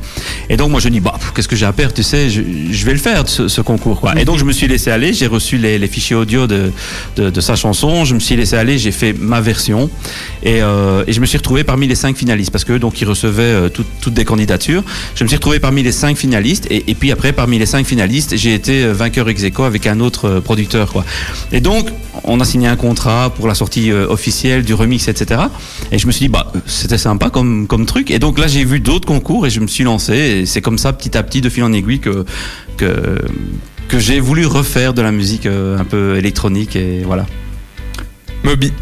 Et donc, moi, je dis, bah, qu'est-ce que j'ai à perdre, tu sais, je, je vais le faire, ce, ce concours, quoi. Et donc, je me suis laissé aller, j'ai reçu les, fichiers audio de, de, sa chanson, je me suis laissé aller, j'ai fait ma version. Et, euh, et je me suis retrouvé parmi les cinq finalistes parce que donc ils recevaient euh, toutes- des candidatures. Je me suis retrouvé parmi les cinq finalistes et, et puis après parmi les cinq finalistes, j'ai été euh, vainqueur ex avec un autre euh, producteur quoi. Et donc on a signé un contrat pour la sortie officielle du remix etc. Et je me suis dit bah c'était sympa comme comme truc. Et donc là j'ai vu d'autres concours et je me suis lancé et c'est comme ça petit à petit de fil en aiguille que que que j'ai voulu refaire de la musique euh, un peu électronique et voilà. Moby.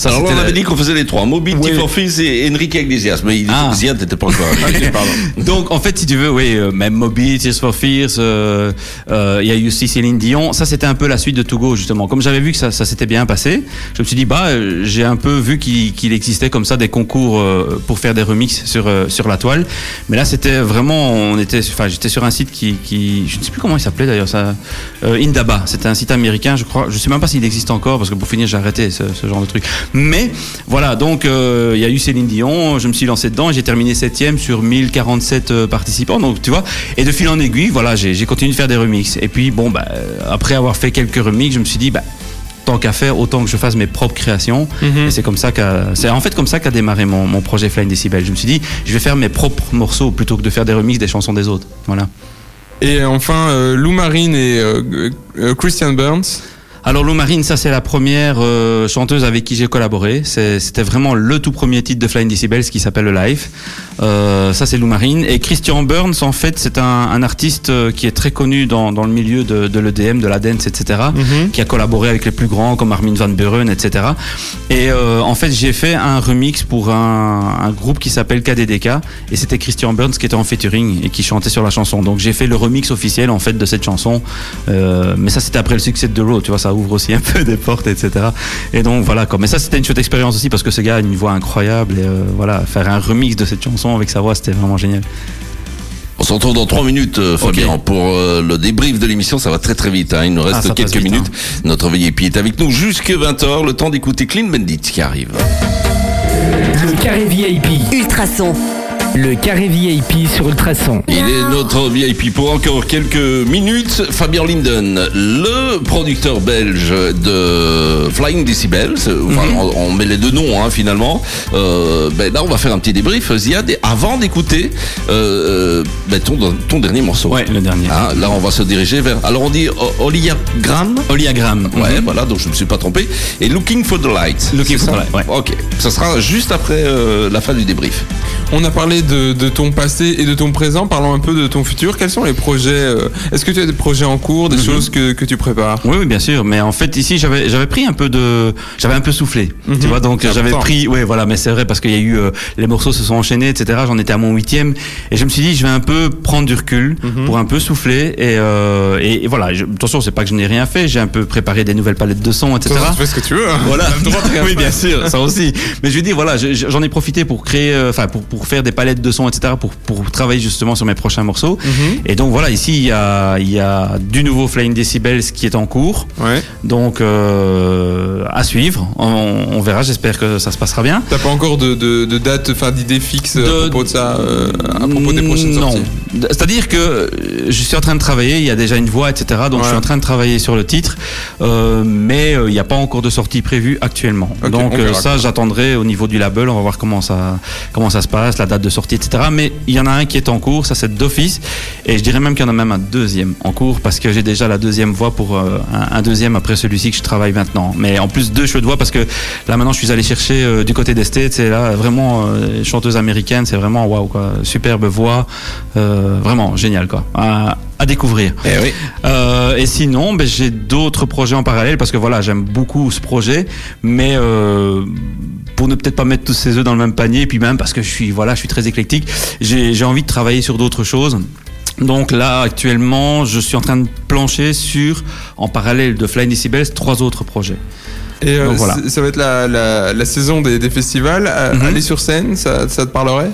Ça, Alors là, on avait dit qu'on faisait les trois. Moby, Oui. Tiff et Enrique Iglesias. Mais il Ah. Ziad n'était pas encore arrivé. Pardon. Donc en fait, si tu veux, oui, euh, même Moby, Tears for Fears, euh, euh, il y a eu aussi Céline Dion. Ça, c'était un peu la suite de Togo justement. Comme j'avais vu que ça, ça s'était bien passé, je me suis dit bah, euh, j'ai un peu vu qu'il qu'il existait comme ça des concours euh, pour faire des remixes sur euh, sur la toile. Mais là, c'était vraiment, on était, enfin, j'étais sur un site qui, qui, je ne sais plus comment il s'appelait d'ailleurs, ça, euh, Indaba. C'était un site américain, je crois. Je sais même pas s'il existe encore parce que pour finir, j'ai arrêté ce, ce genre de truc. Mais voilà, donc euh, il y a eu Céline Dion, je me suis lancé dedans et j'ai terminé septième sur 1047 euh, participants. Donc tu vois, et de fil en aiguille, voilà, j'ai continué de faire des remixes. Et puis bon, bah, euh, après avoir fait quelques remixes, je me suis dit, bah, tant qu'à faire, autant que je fasse mes propres créations. Et c'est comme ça qu'a, c'est en fait comme ça qu'a démarré mon, mon projet Flying Decibel. Je me suis dit, je vais faire mes propres morceaux plutôt que de faire des remixes des chansons des autres. Voilà. Et enfin, euh, Lou Marine et euh, Christian Burns. Alors Lou Marine, ça c'est la première euh, chanteuse avec qui j'ai collaboré. C'était vraiment le tout premier titre de Flying Decibels qui s'appelle le Live. Euh, ça c'est Lou Marine. Et Christian Burns, en fait, c'est un, un artiste euh, qui est très connu dans, dans le milieu de, de l'EDM, de la dance, etc. Qui a collaboré avec les plus grands comme Armin van Buren, etc. Et euh, en fait, j'ai fait un remix pour un, un groupe qui s'appelle KDDK. Et c'était Christian Burns qui était en featuring et qui chantait sur la chanson. Donc j'ai fait le remix officiel en fait de cette chanson. Mais ça c'était après le succès de The Road, tu vois, ça ouvre aussi un peu des portes, etc. Et donc voilà quoi. Mais ça c'était une chouette expérience aussi parce que ce gars a une voix incroyable et euh, voilà, faire un remix de cette chanson avec sa voix, c'était vraiment génial. se retrouve dans trois minutes, euh, Fabien, pour euh, le débrief de l'émission. Ça va très très vite. Hein. Il nous reste Ah, ça quelques vite, minutes. Notre VIP est avec nous jusque 20h. Le temps d'écouter Clean Bandit qui arrive. Le carré VIP. Ultrason. Le carré VIP sur Ultrason. Il est notre VIP pour encore quelques minutes. Fabien Linden, le producteur belge de Flying Decibels. Enfin, Mhm. on, on met les deux noms hein, finalement. Euh, ben là, on va faire un petit débrief, Ziad, avant d'écouter euh, ben, ton, ton dernier morceau. Ouais, le dernier. Ah, là, on va se diriger vers. Alors, on dit O- Oliagram. Oliagram. Ouais, voilà, donc je ne me suis pas trompé. Et Looking for the Light. Looking for ça the Light, ouais. Ok, ça sera juste après euh, la fin du débrief. On a parlé de, de ton passé et de ton présent. Parlons un peu de ton futur. Quels sont les projets euh, Est-ce que tu as des projets en cours, des choses que, que tu prépares? Oui, oui, bien sûr. Mais en fait, ici, j'avais, j'avais pris un peu de, j'avais un peu soufflé. Tu vois, donc j'avais pris, ouais, voilà. Mais c'est vrai parce qu'il y a eu, euh, les morceaux se sont enchaînés, etc. J'en étais à mon huitième, et je me suis dit, je vais un peu prendre du recul pour un peu souffler. Et, euh, et, et voilà. Je, attention, c'est pas que je n'ai rien fait. J'ai un peu préparé des nouvelles palettes de sons, etc. Tu fais ce que tu veux. hein. Voilà. Oui, bien sûr, ça aussi. Mais je dire, voilà, je- je- j'en ai profité pour créer, enfin, pour, pour faire des palettes de sons, etc., pour, pour travailler justement sur mes prochains morceaux. Mhm. Et donc voilà, ici, il y a, il y a du nouveau Flying Decibels qui est en cours. Ouais. Donc, euh, à suivre. On, on verra, j'espère que ça se passera bien. T'as pas encore de, de, de date, enfin d'idée fixe à De- propos de ça, euh, à propos des prochaines non. sorties C'est-à-dire que je suis en train de travailler, il y a déjà une voix, etc. Donc Ouais. je suis en train de travailler sur le titre, euh, mais il n'y a pas encore de sortie prévue actuellement. Donc ça, j'attendrai au niveau du label, on va voir comment ça, comment ça se passe, la date de sortie, etc. Mais il y en a un qui est en cours, ça c'est d'office, et je dirais même qu'il y en a même un deuxième en cours parce que j'ai déjà la deuxième voix pour euh, un, un deuxième après celui-ci que je travaille maintenant. Mais en plus deux cheveux de voix parce que là maintenant je suis allé chercher euh, du côté des States, c'est là vraiment euh, chanteuse américaine, c'est vraiment waouh quoi, superbe voix, vraiment génial quoi, à, à découvrir. Eh oui. Euh, et sinon, ben, j'ai d'autres projets en parallèle parce que voilà, j'aime beaucoup ce projet, mais euh, pour ne peut-être pas mettre tous ses œufs dans le même panier, et puis même parce que je suis voilà, je suis très éclectique, j'ai envie de travailler sur d'autres choses. Donc là, actuellement, je suis en train de plancher sur, en parallèle de Flying Decibels, trois autres projets. Et euh, Donc voilà. ça va être la, la, la saison des, des festivals. Euh, Mhm. Aller sur scène, ça, ça te parlerait?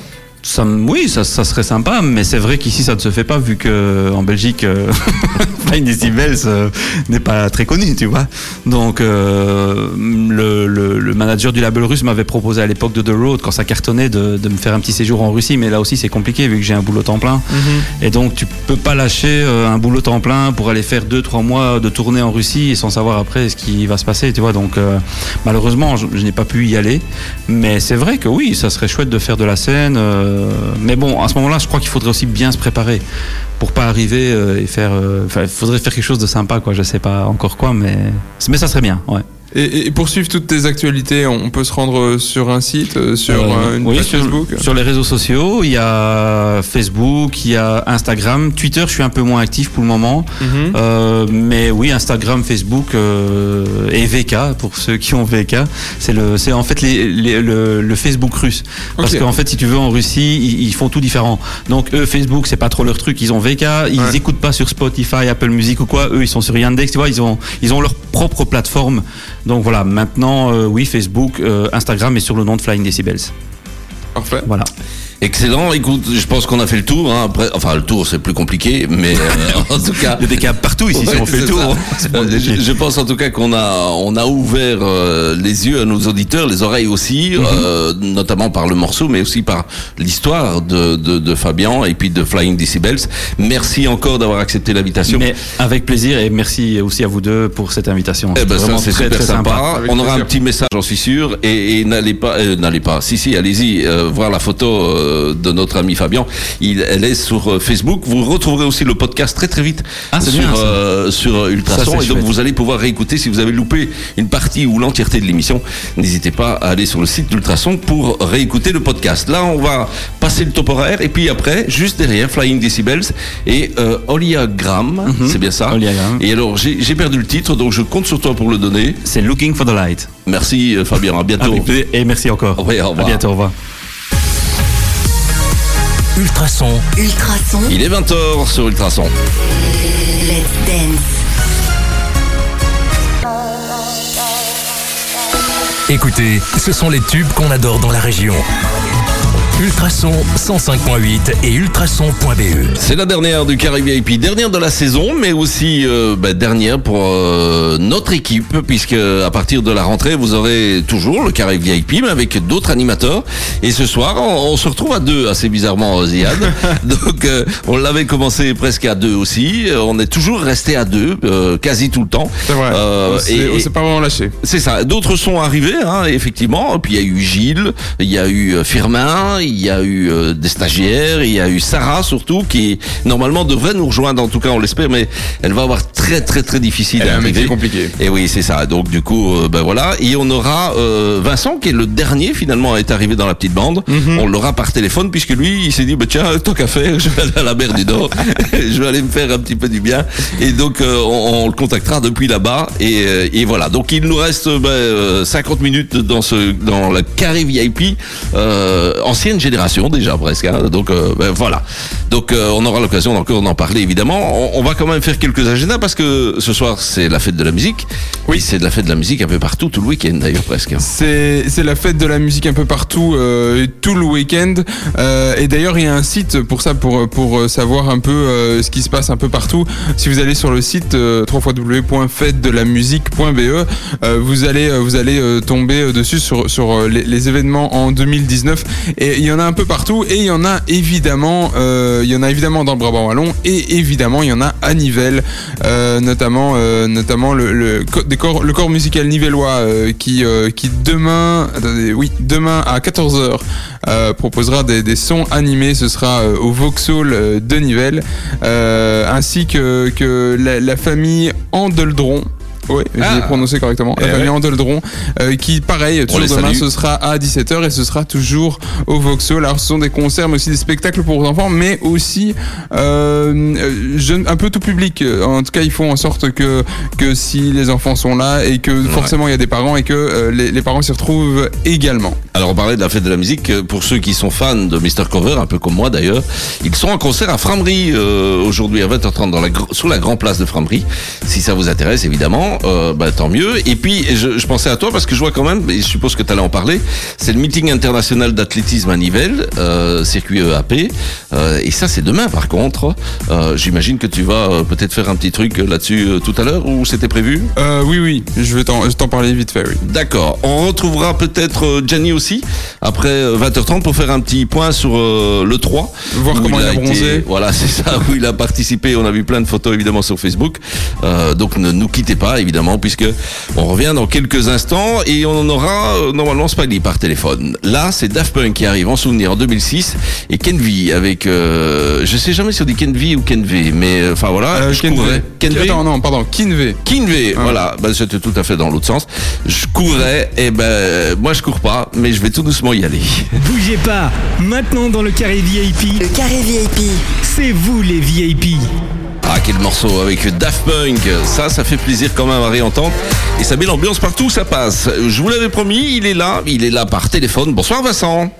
Ça, oui, ça, ça serait sympa, mais c'est vrai qu'ici ça ne se fait pas vu que en Belgique, euh, Decibels euh, n'est pas très connu, tu vois. Donc euh, le, le, le manager du label russe m'avait proposé à l'époque de The Road, quand ça cartonnait, de, de me faire un petit séjour en Russie, mais là aussi c'est compliqué vu que j'ai un boulot temps plein. Et donc tu peux pas lâcher euh, un boulot temps plein pour aller faire deux trois mois de tournée en Russie et sans savoir après ce qui va se passer, tu vois. Donc euh, malheureusement je, je n'ai pas pu y aller, mais c'est vrai que oui, ça serait chouette de faire de la scène. Euh, mais bon, à ce moment-là, je crois qu'il faudrait aussi bien se préparer pour pas arriver euh, et faire. euh, il faudrait faire quelque chose de sympa, quoi. Je sais pas encore quoi, mais mais ça serait bien, ouais. Et, pour suivre toutes tes actualités, on peut se rendre euh, sur un site, euh, sur Euh, une oui, page sur, Facebook. sur les réseaux sociaux, il y a Facebook, il y a Instagram, Twitter. Je suis un peu moins actif pour le moment, Mhm. Euh, mais oui, Instagram, Facebook euh, et VK pour ceux qui ont VK. C'est en fait les, les- le, le Facebook russe. Parce qu'en fait, si tu veux, en Russie, ils, ils font tout différent. Donc eux, Facebook, c'est pas trop leur truc. Ils ont VK, ils Ouais. écoutent pas sur Spotify, Apple Music ou quoi. Eux, ils sont sur Yandex. Tu vois, ils ont, ils ont leur propre plateforme. Donc voilà, maintenant, euh, oui, Facebook, euh, Instagram est sur le nom de Flying Decibels. Parfait. Voilà. Excellent. Écoute, je pense qu'on a fait le tour. Hein. Après, enfin, le tour, c'est plus compliqué, mais euh, en tout cas. Il y a des câbles partout ici, si on fait le tour. pas Euh, je, je pense en tout cas qu'on a on a ouvert euh, les yeux à nos auditeurs, les oreilles aussi, Mhm. euh, notamment par le morceau, mais aussi par l'histoire de, de, de Fabien et puis de Flying Decibels. Merci encore d'avoir accepté l'invitation. Mais avec plaisir et merci aussi à vous deux pour cette invitation. Eh ben, c'est très, super très sympa. On aura plaisir. un petit message, j'en suis sûr. Et, et n'allez pas, euh, n'allez pas. Si, si, allez-y euh, voir la photo euh, de notre ami Fabien. Il, elle est sur euh, Facebook. Vous retrouverez aussi le podcast très très vite Ah, sur bien, euh, sur Ultrason. Ça, et donc chouette. vous allez pouvoir réécouter si vous avez loupé une partie ou l'entièreté de l'émission. N'hésitez pas à aller sur le site d'Ultrason pour réécouter le podcast. Là, on va passer le top horaire et puis après, juste derrière, Flying Decibels et euh, Oliagram, c'est bien ça. Mhm. Oliagram. Et alors, j'ai perdu le titre, donc je compte sur toi pour le donner. C'est Looking for the Light. Merci Fabien, à bientôt. Avec plaisir et merci encore. Oui, au revoir. À bientôt, au revoir. Ultrason, Ultrason. Il est 20h sur Ultrason. Let's dance. écoutez, ce sont les tubes qu'on adore dans la région. Ultrason 105.8 et ultrason.be. C'est la dernière du Carré VIP, dernière de la saison, mais aussi euh, bah, dernière pour euh, notre équipe, puisque à partir de la rentrée, vous aurez toujours le Carré VIP, mais avec d'autres animateurs. Et ce soir, on, on se retrouve à deux, assez bizarrement, euh, Ziad. Donc, euh, on l'avait commencé presque à deux aussi. On est toujours resté à deux, euh, quasi tout le temps. C'est vrai. Euh, s'est- et- on s'est pas vraiment lâché. C'est ça. D'autres sont arrivés, hein, effectivement. Puis il y a eu Gilles, il y a eu Firmin, il y a eu euh, des stagiaires, il y a eu Sarah surtout, qui normalement devrait nous rejoindre, en tout cas on l'espère, mais elle va avoir très très très difficile Elle à a un métier arriver. compliqué. Et oui, c'est ça. Donc du coup, euh, ben voilà. Et on aura euh, Vincent, qui est le dernier finalement est arrivé dans la petite bande. Mhm. On l'aura par téléphone puisque lui, il s'est dit, bah, tiens, tant qu'à faire, je vais aller à la mer du Nord, je vais aller me faire un petit peu du bien. Et donc euh, on, on le contactera depuis là-bas. Et, euh, et voilà. Donc il nous reste ben, euh, 50 minutes dans ce dans la carré VIP euh, ancienne génération déjà presque. hein. Donc euh, ben, voilà. Donc euh, on aura l'occasion d'encore d'en parler évidemment. On, on va quand même faire quelques agendas parce que ce soir c'est la fête de la musique. Oui, c'est de la fête de la musique un peu partout tout le week-end d'ailleurs presque. hein. C'est la fête de la musique un peu partout, euh, tout le week-end. Euh, et d'ailleurs, il y a un site pour ça, pour, pour savoir un peu ce qui se passe un peu partout. Si vous allez sur le site www.fêtedelamusique.be, vous allez, vous allez tomber dessus sur, sur les, les événements en 2019. Et il y en a un peu partout. Et il y en a évidemment, euh, il y en a évidemment dans le Brabant wallon. Et évidemment, il y en a à Nivelles, euh, notamment, euh, notamment le, corps- musical nivellois qui, qui demain, oui, demain à 14h euh, proposera des, sons animés. Ce sera au Vauxhall de Nivelles, ainsi que, que la, la famille Andeldron. Oui, je l'ai prononcé correctement. La Eh famille ouais. Andeldron, euh, qui, pareil, toujours demain, salue. ce sera à 17h et ce sera toujours au Vauxhall. Alors, ce sont des concerts, mais aussi des spectacles pour enfants, mais aussi euh, euh, jeunes, un peu tout public. En tout cas, ils font en sorte que, que si les enfants sont là et que forcément il y a des parents et que euh, les, les parents s'y retrouvent également. Alors on parlait de la fête de la musique. Pour ceux qui sont fans de Mr Cover, un peu comme moi d'ailleurs, ils sont en concert à Framery euh, aujourd'hui à 20h30 dans la, sous la grande place de Framery. Si ça vous intéresse évidemment, euh, bah, tant mieux. Et puis je, je pensais à toi parce que je vois quand même, et je suppose que tu allais en parler, c'est le meeting international d'athlétisme à Nivelles, euh, circuit EAP. Euh, et ça c'est demain par contre. J'imagine que tu vas peut-être faire un petit truc là-dessus tout à l'heure ou c'était prévu? Oui, oui, je vais t'en parler vite fait, oui. D'accord. On retrouvera peut-être Gianni aussi après euh, 20h30 pour faire un petit point sur le 3. Voir comment il a bronzé. Voilà, c'est ça, où il a participé. On a vu plein de photos évidemment sur Facebook. Donc ne nous quittez pas évidemment puisque on revient dans quelques instants et on en aura euh, normalement Spaghetti par téléphone. Là, c'est Daft Punk qui arrive en souvenir en 2006 et Kenvi avec euh, je sais jamais si on dit Kenvi ou Kenve mais euh, enfin voilà, Euh, je Kenve. courrais. Kenve Attends, non, pardon, Kinve. Kinvé, Ah. voilà, bah, c'était tout à fait dans l'autre sens. Je courais, et ben moi je cours pas, mais je vais tout doucement y aller. Bougez pas, maintenant dans le carré VIP, Le carré VIP. c'est vous les VIP. Ah quel morceau avec Daft Punk, ça ça fait plaisir quand même à réentendre et ça met l'ambiance partout où ça passe. Je vous l'avais promis, il est là, il est là par téléphone. Bonsoir Vincent.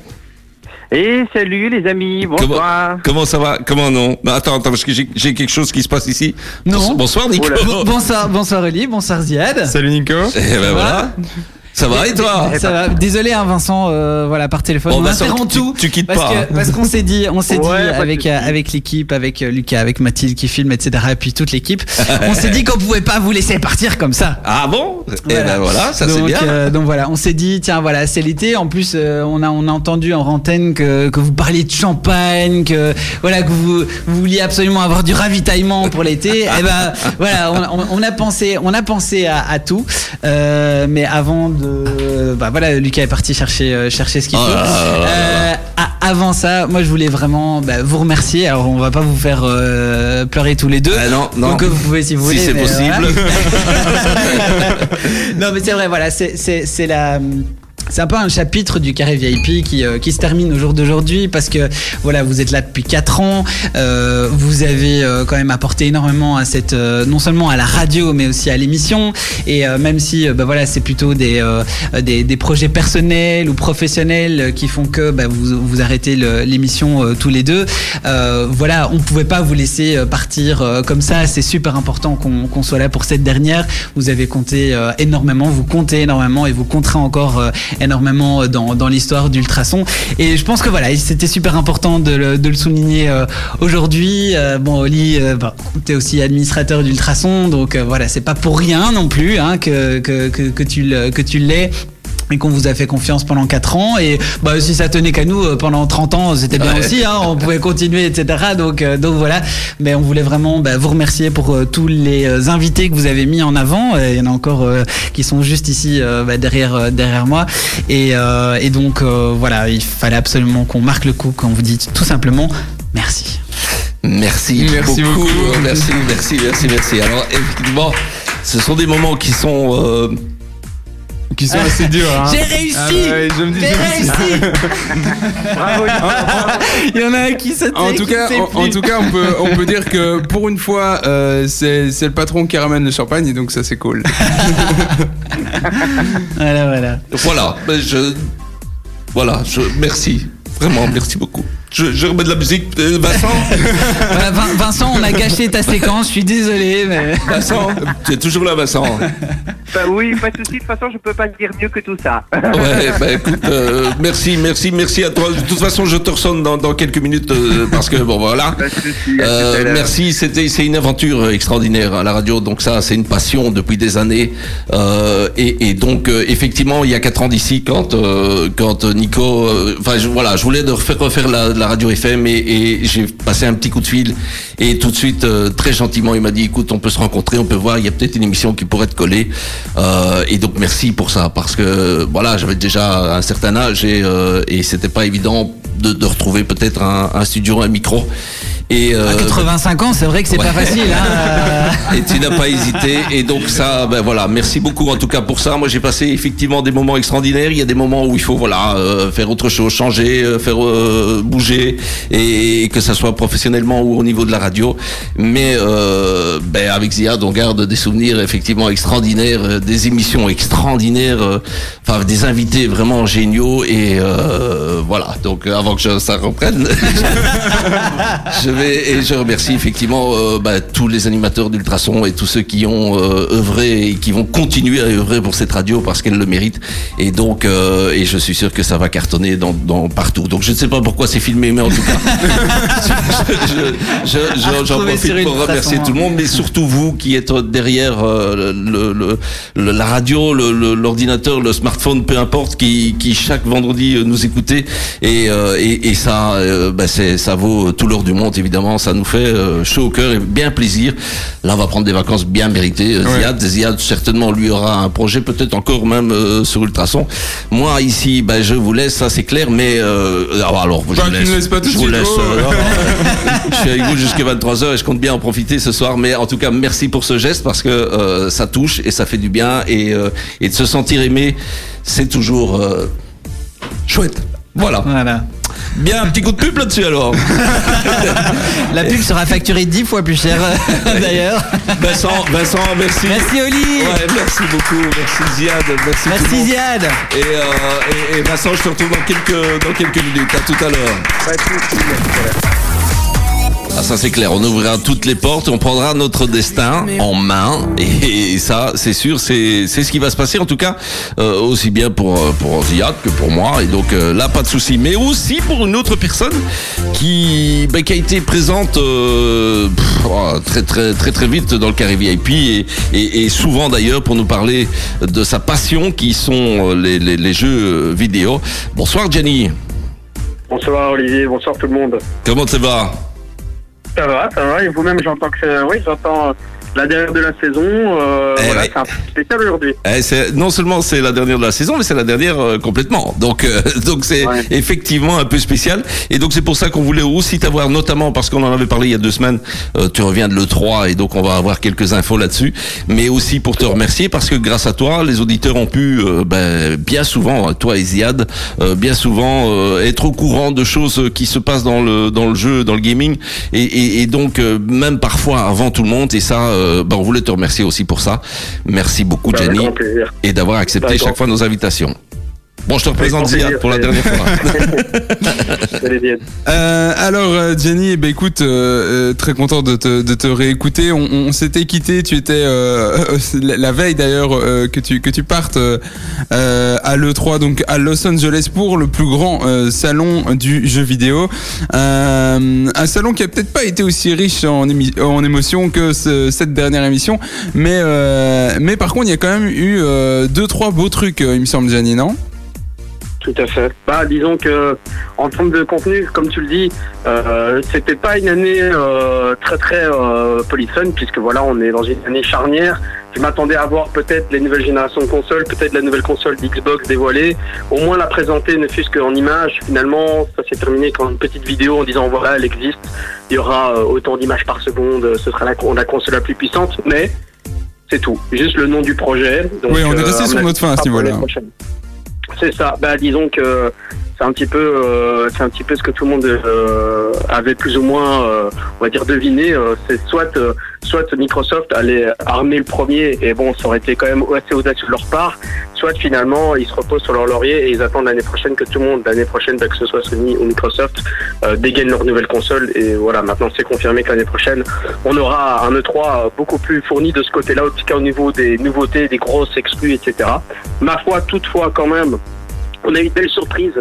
Et salut les amis, bonsoir. Comment ça va? Comment non? Non, Attends, attends, parce que j'ai quelque chose qui se passe ici. Non. Bonsoir, Nico. Bonsoir, bonsoir Oli, bonsoir Ziad. Salut Nico. Eh ben voilà. Ça va et toi Ça va. Désolé hein, Vincent, euh, voilà par téléphone. Bon, on Vincent, interrompt tu- tout. tu quittes parce pas, que- hein. parce qu'on s'est dit, on s'est Ouais, dit avec euh, avec l'équipe, avec euh, Lucas, avec Mathilde qui filme, etc. Et puis toute l'équipe, on s'est dit qu'on pouvait pas vous laisser partir comme ça. Ah bon? Eh Voilà. ben voilà, ça c'est bien. euh, donc voilà, on s'est dit tiens voilà c'est l'été. En plus euh, on a on a entendu en antenne que, que vous parliez de champagne, que voilà que vous, vous vouliez absolument avoir du ravitaillement pour l'été. Et ben voilà on, on- on a pensé on a pensé à, à tout. Euh, mais avant de bah voilà Lucas est parti chercher euh, chercher ce qu'il Oh faut. Euh, avant ça, moi je voulais vraiment bah, vous remercier. Alors on va pas vous faire euh, pleurer tous les deux. Ah non, non. Donc vous pouvez si vous Si voulez. c'est possible. voilà. non mais c'est vrai, voilà, c'est la c'est un peu un chapitre du carré VIP qui, euh, qui se termine au jour d'aujourd'hui parce que voilà vous êtes là depuis 4 ans euh, vous avez euh, quand même apporté énormément à cette euh, non seulement à la radio mais aussi à l'émission. Et euh, même si euh, bah, voilà c'est plutôt des, des des projets personnels ou professionnels qui font que bah, vous vous arrêtez l'émission tous les deux voilà on pouvait pas vous laisser partir comme ça. C'est super important qu'on qu'on soit là pour cette dernière. Vous avez compté énormément vous comptez énormément et vous compterez encore énormément euh, dans, dans l'histoire d'Ultrason. Et je pense que voilà, c'était super important de le, de le souligner euh, aujourd'hui. Euh, bon, Oli, euh, bah, tu es aussi administrateur d'Ultrason, donc euh, voilà, c'est pas pour rien non plus hein, que, que, que, que tu le- que tu l'es et qu'on vous a fait confiance pendant 4 ans et bah si ça tenait qu'à nous euh, pendant 30 ans c'était bien Ouais. aussi hein, on pouvait continuer etc donc euh, donc voilà mais on voulait vraiment bah, vous remercier pour euh, tous les euh, invités que vous avez mis en avant il y en a encore euh, qui sont juste ici euh, bah, derrière euh, derrière moi et, euh, et donc euh, voilà il fallait absolument qu'on marque le coup qu'on vous dit tout simplement merci Merci, Merci beaucoup. beaucoup. Merci, merci, merci, merci. Alors, effectivement, ce sont des moments qui sont. Qui sont assez durs. hein. J'ai réussi Ah bah ouais, je me dis, J'ai réussi Bravo, il y en a un qui saute En tout cas, en, en tout cas, on peut, on peut dire que pour une fois, euh, c'est c'est le patron qui ramène le champagne, et donc ça c'est cool. voilà voilà voilà. Ben, Je, voilà. Je, merci. Vraiment, merci beaucoup. Je, je remets de la musique. Euh, Vincent, Voilà, Vincent on a gâché ta séquence je suis désolé mais Vincent, tu es toujours là, Vincent. Bah oui, pas de souci. De toute façon, je peux pas dire mieux que tout ça. Ouais, bah écoute, euh, merci, merci, merci à toi. De toute façon, je te ressonne dans, dans quelques minutes euh, parce que bon voilà. Pas de souci. à tout Euh, merci, c'était c'est une aventure extraordinaire à la radio. Donc ça, c'est une passion depuis des années. Euh, et, et donc euh, effectivement, il y a quatre ans d'ici, quand euh, quand Nico, enfin voilà, je voulais de refaire refaire la, la radio FM et, j'ai passé un petit coup de fil et tout de suite euh, très gentiment, il m'a dit écoute, on peut se rencontrer, on peut voir, il y a peut-être une émission qui pourrait te coller. Euh, et donc merci pour ça parce que voilà, j'avais déjà un certain âge et euh, c'était pas évident de, retrouver peut-être un studio, un micro. Et à euh, 85 ans c'est vrai que c'est ouais. pas facile hein. et tu n'as pas hésité. Et donc ça, ben voilà, merci beaucoup en tout cas pour ça. Moi, j'ai passé effectivement des moments extraordinaires. Il y a des moments où il faut voilà euh, faire autre chose, changer, euh, faire euh, bouger, et, que ça soit professionnellement ou au niveau de la radio. Mais euh, ben avec Ziad, on garde des souvenirs effectivement extraordinaires, euh, des émissions extraordinaires, euh, enfin des invités vraiment géniaux. Et euh, voilà. Donc avant que je- ça reprenne. Je et je remercie effectivement euh, bah, tous les animateurs d'Ultrason et tous ceux qui ont euh, œuvré et qui vont continuer à œuvrer pour cette radio parce qu'elle le mérite. Et donc, euh, et je suis sûr que ça va cartonner dans, dans partout. Donc je ne sais pas pourquoi c'est filmé, mais en tout cas, je- je- je- je- j'en retrouver profite pour remercier tout le monde, mais surtout vous qui êtes derrière euh, le, le- le- la radio, le- le- l'ordinateur, le, smartphone, peu importe, qui, qui chaque vendredi euh, nous écoutez. Et, euh, et, et ça, bah, c'est, ça vaut tout l'or du monde, évidemment. Ça nous fait euh, chaud au cœur et bien plaisir. Là, on va prendre des vacances bien méritées. Euh, Ouais. Ziad, Ziad, certainement, lui aura un projet, peut-être encore même euh, sur Ultrason. Moi, ici, bah, je vous laisse, ça c'est clair, mais euh, alors, je Bah, vous laisse. pas je vous laisse. euh, non, je suis avec vous jusqu'à 23h et je compte bien en profiter ce soir. Mais en tout cas, merci pour ce geste parce que euh, ça touche et ça fait du bien et, euh, et de se sentir aimé, c'est toujours euh, chouette. Voilà. voilà Bien, un petit coup de pub là-dessus alors. La pub sera facturée 10 fois plus cher euh, d'ailleurs. Vincent, Vincent, merci. Merci Oli. Ouais, merci beaucoup. Merci Ziad. Merci. tout le Merci. Ziad. Et, euh, et, et Vincent, je te retrouve dans quelques, dans quelques minutes. À tout à l'heure. Ah, ça c'est clair, on ouvrira toutes les portes, on prendra notre destin en main. Et, et ça c'est sûr, c'est c'est ce qui va se passer en tout cas euh, aussi bien pour euh, pour Ziad que pour moi. Et donc euh, là pas de souci, mais aussi pour une autre personne qui bah, qui a été présente euh, pff, oh, très très très très vite dans le carré VIP et, et, et souvent d'ailleurs pour nous parler de sa passion qui sont euh, les, les, les jeux vidéo. Bonsoir Jenny, Bonsoir Olivier, bonsoir tout le monde. comment ça va? Ça va, ça va, et vous-même j'entends que. Oui, j'entends la dernière de la saison, euh, Eh voilà, ouais. c'est un peu spécial aujourd'hui. Eh, non seulement c'est la dernière de la saison, mais c'est la dernière euh, complètement. Donc, euh, donc c'est Ouais. effectivement un peu spécial. Et donc c'est pour ça qu'on voulait aussi t'avoir, notamment parce qu'on en avait parlé il y a deux semaines. euh, tu reviens de le 3 et donc on va avoir quelques infos là-dessus. Mais aussi pour te remercier parce que grâce à toi, les auditeurs ont pu euh, ben, bien souvent, toi et Ziad, euh, bien souvent euh, être au courant de choses qui se passent dans le dans le jeu, dans le gaming, et, et, et donc euh, même parfois avant tout le monde. Et ça, euh, ben, on voulait te remercier aussi pour ça. Merci beaucoup, Avec Jenny et d'avoir accepté chaque fois nos invitations. Bon, je te représente Ziad pour la dernière fois. Euh, alors euh, Jenny, ben, écoute, euh, euh, très content de te, de te réécouter. On, on s'était quitté, tu étais euh, la veille d'ailleurs euh, que tu que tu partes à l'E3 donc à Los Angeles pour le plus grand euh, salon du jeu vidéo. Euh, un salon qui a peut-être pas été aussi riche en, émotions que ce- cette dernière émission, mais euh, mais par contre il y a quand même eu euh, deux trois beaux trucs, il me semble, Jenny, non? Tout à fait. Bah, disons que en termes de contenu, comme tu le dis, euh, c'était pas une année euh, très très euh, polyphone puisque voilà, on est dans une année charnière. Je m'attendais à voir peut-être les nouvelles générations de consoles, peut-être la nouvelle console d'Xbox dévoilée, au moins la présenter, ne fût-ce qu'en image. Finalement, ça s'est terminé quand une petite vidéo en disant voilà, elle existe, il y aura euh, autant d'images par seconde, ce sera la, la console la plus puissante, mais c'est tout. Juste le nom du projet. Donc, Oui, on est euh, resté sur notre fin à ce niveau-là. C'est ça. Bah, disons que c'est un petit peu, euh, c'est un petit peu ce que tout le monde euh, avait plus ou moins, euh, on va dire, deviné. Euh, c'est soit, euh, soit Microsoft allait armer le premier, et bon, ça aurait été quand même assez audacieux de leur part. Soit finalement, ils se reposent sur leur laurier et ils attendent l'année prochaine que tout le monde, l'année prochaine, bah, que ce soit Sony ou Microsoft, euh, dégaine leur nouvelle console. Et voilà, maintenant c'est confirmé que l'année prochaine, on aura un E3 beaucoup plus fourni de ce côté-là, au niveau des nouveautés, des grosses exclus, etc. Ma foi, toutefois, quand même, on a eu de belles surprises.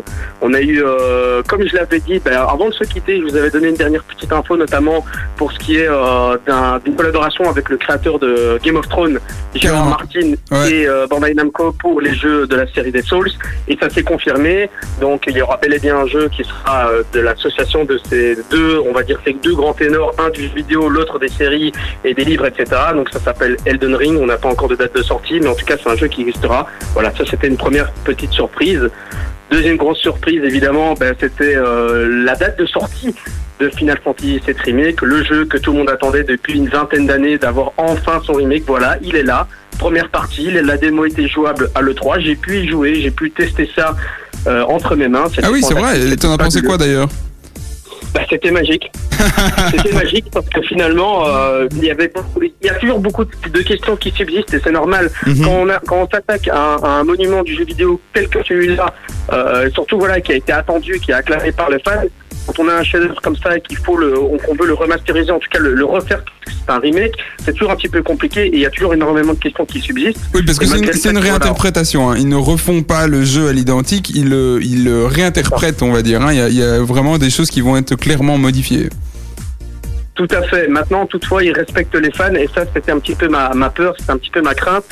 On a eu, euh, comme je l'avais dit, ben, avant de se quitter, je vous avais donné une dernière petite info, notamment pour ce qui est euh, d'un- d'une collaboration avec le créateur de Game of Thrones, Gérard. Martin, Ouais. et euh, Bandai Namco pour les jeux de la série des Souls. Et ça s'est confirmé. Donc il y aura bel et bien un jeu qui sera euh, de l'association de ces deux, on va dire ces deux grands ténors, un du jeu vidéo, l'autre des séries et des livres, etc. Donc ça s'appelle Elden Ring. On n'a pas encore de date de sortie, mais en tout cas c'est un jeu qui existera. Voilà, ça c'était une première petite surprise. Deuxième grosse surprise, évidemment, ben, c'était euh, la date de sortie de Final Fantasy VII Remake, le jeu que tout le monde attendait depuis une vingtaine d'années d'avoir enfin son remake. Voilà, il est là. Première partie, la démo était jouable à l'E3, j'ai pu y jouer, j'ai pu tester ça euh, entre mes mains. Ah oui, c'est vrai. T'en as pensé quoi d'ailleurs? Bah, c'était magique. c'était magique parce que finalement, euh, il y avait, beaucoup- il y a toujours beaucoup de questions qui subsistent et c'est normal. Mhm. Quand on a, quand on s'attaque à, un- à un monument du jeu vidéo tel que celui-là, euh, surtout voilà, qui a été attendu, qui est acclamé par les fans, quand on a un chef-d'œuvre comme ça et qu'il faut le, on, qu'on veut le remasteriser, en tout cas le, le refaire, un remake, c'est toujours un petit peu compliqué et il y a toujours énormément de questions qui subsistent. Oui, parce que c'est une, c'est réinterprétation. hein. Ils ne refont pas le jeu à l'identique, ils le, ils le réinterprètent, on va dire. hein. Il y, a, il y a vraiment des choses qui vont être clairement modifiées. Tout à fait. Maintenant, toutefois, ils respectent les fans et ça, c'était un petit peu ma, ma peur, c'était un petit peu ma crainte.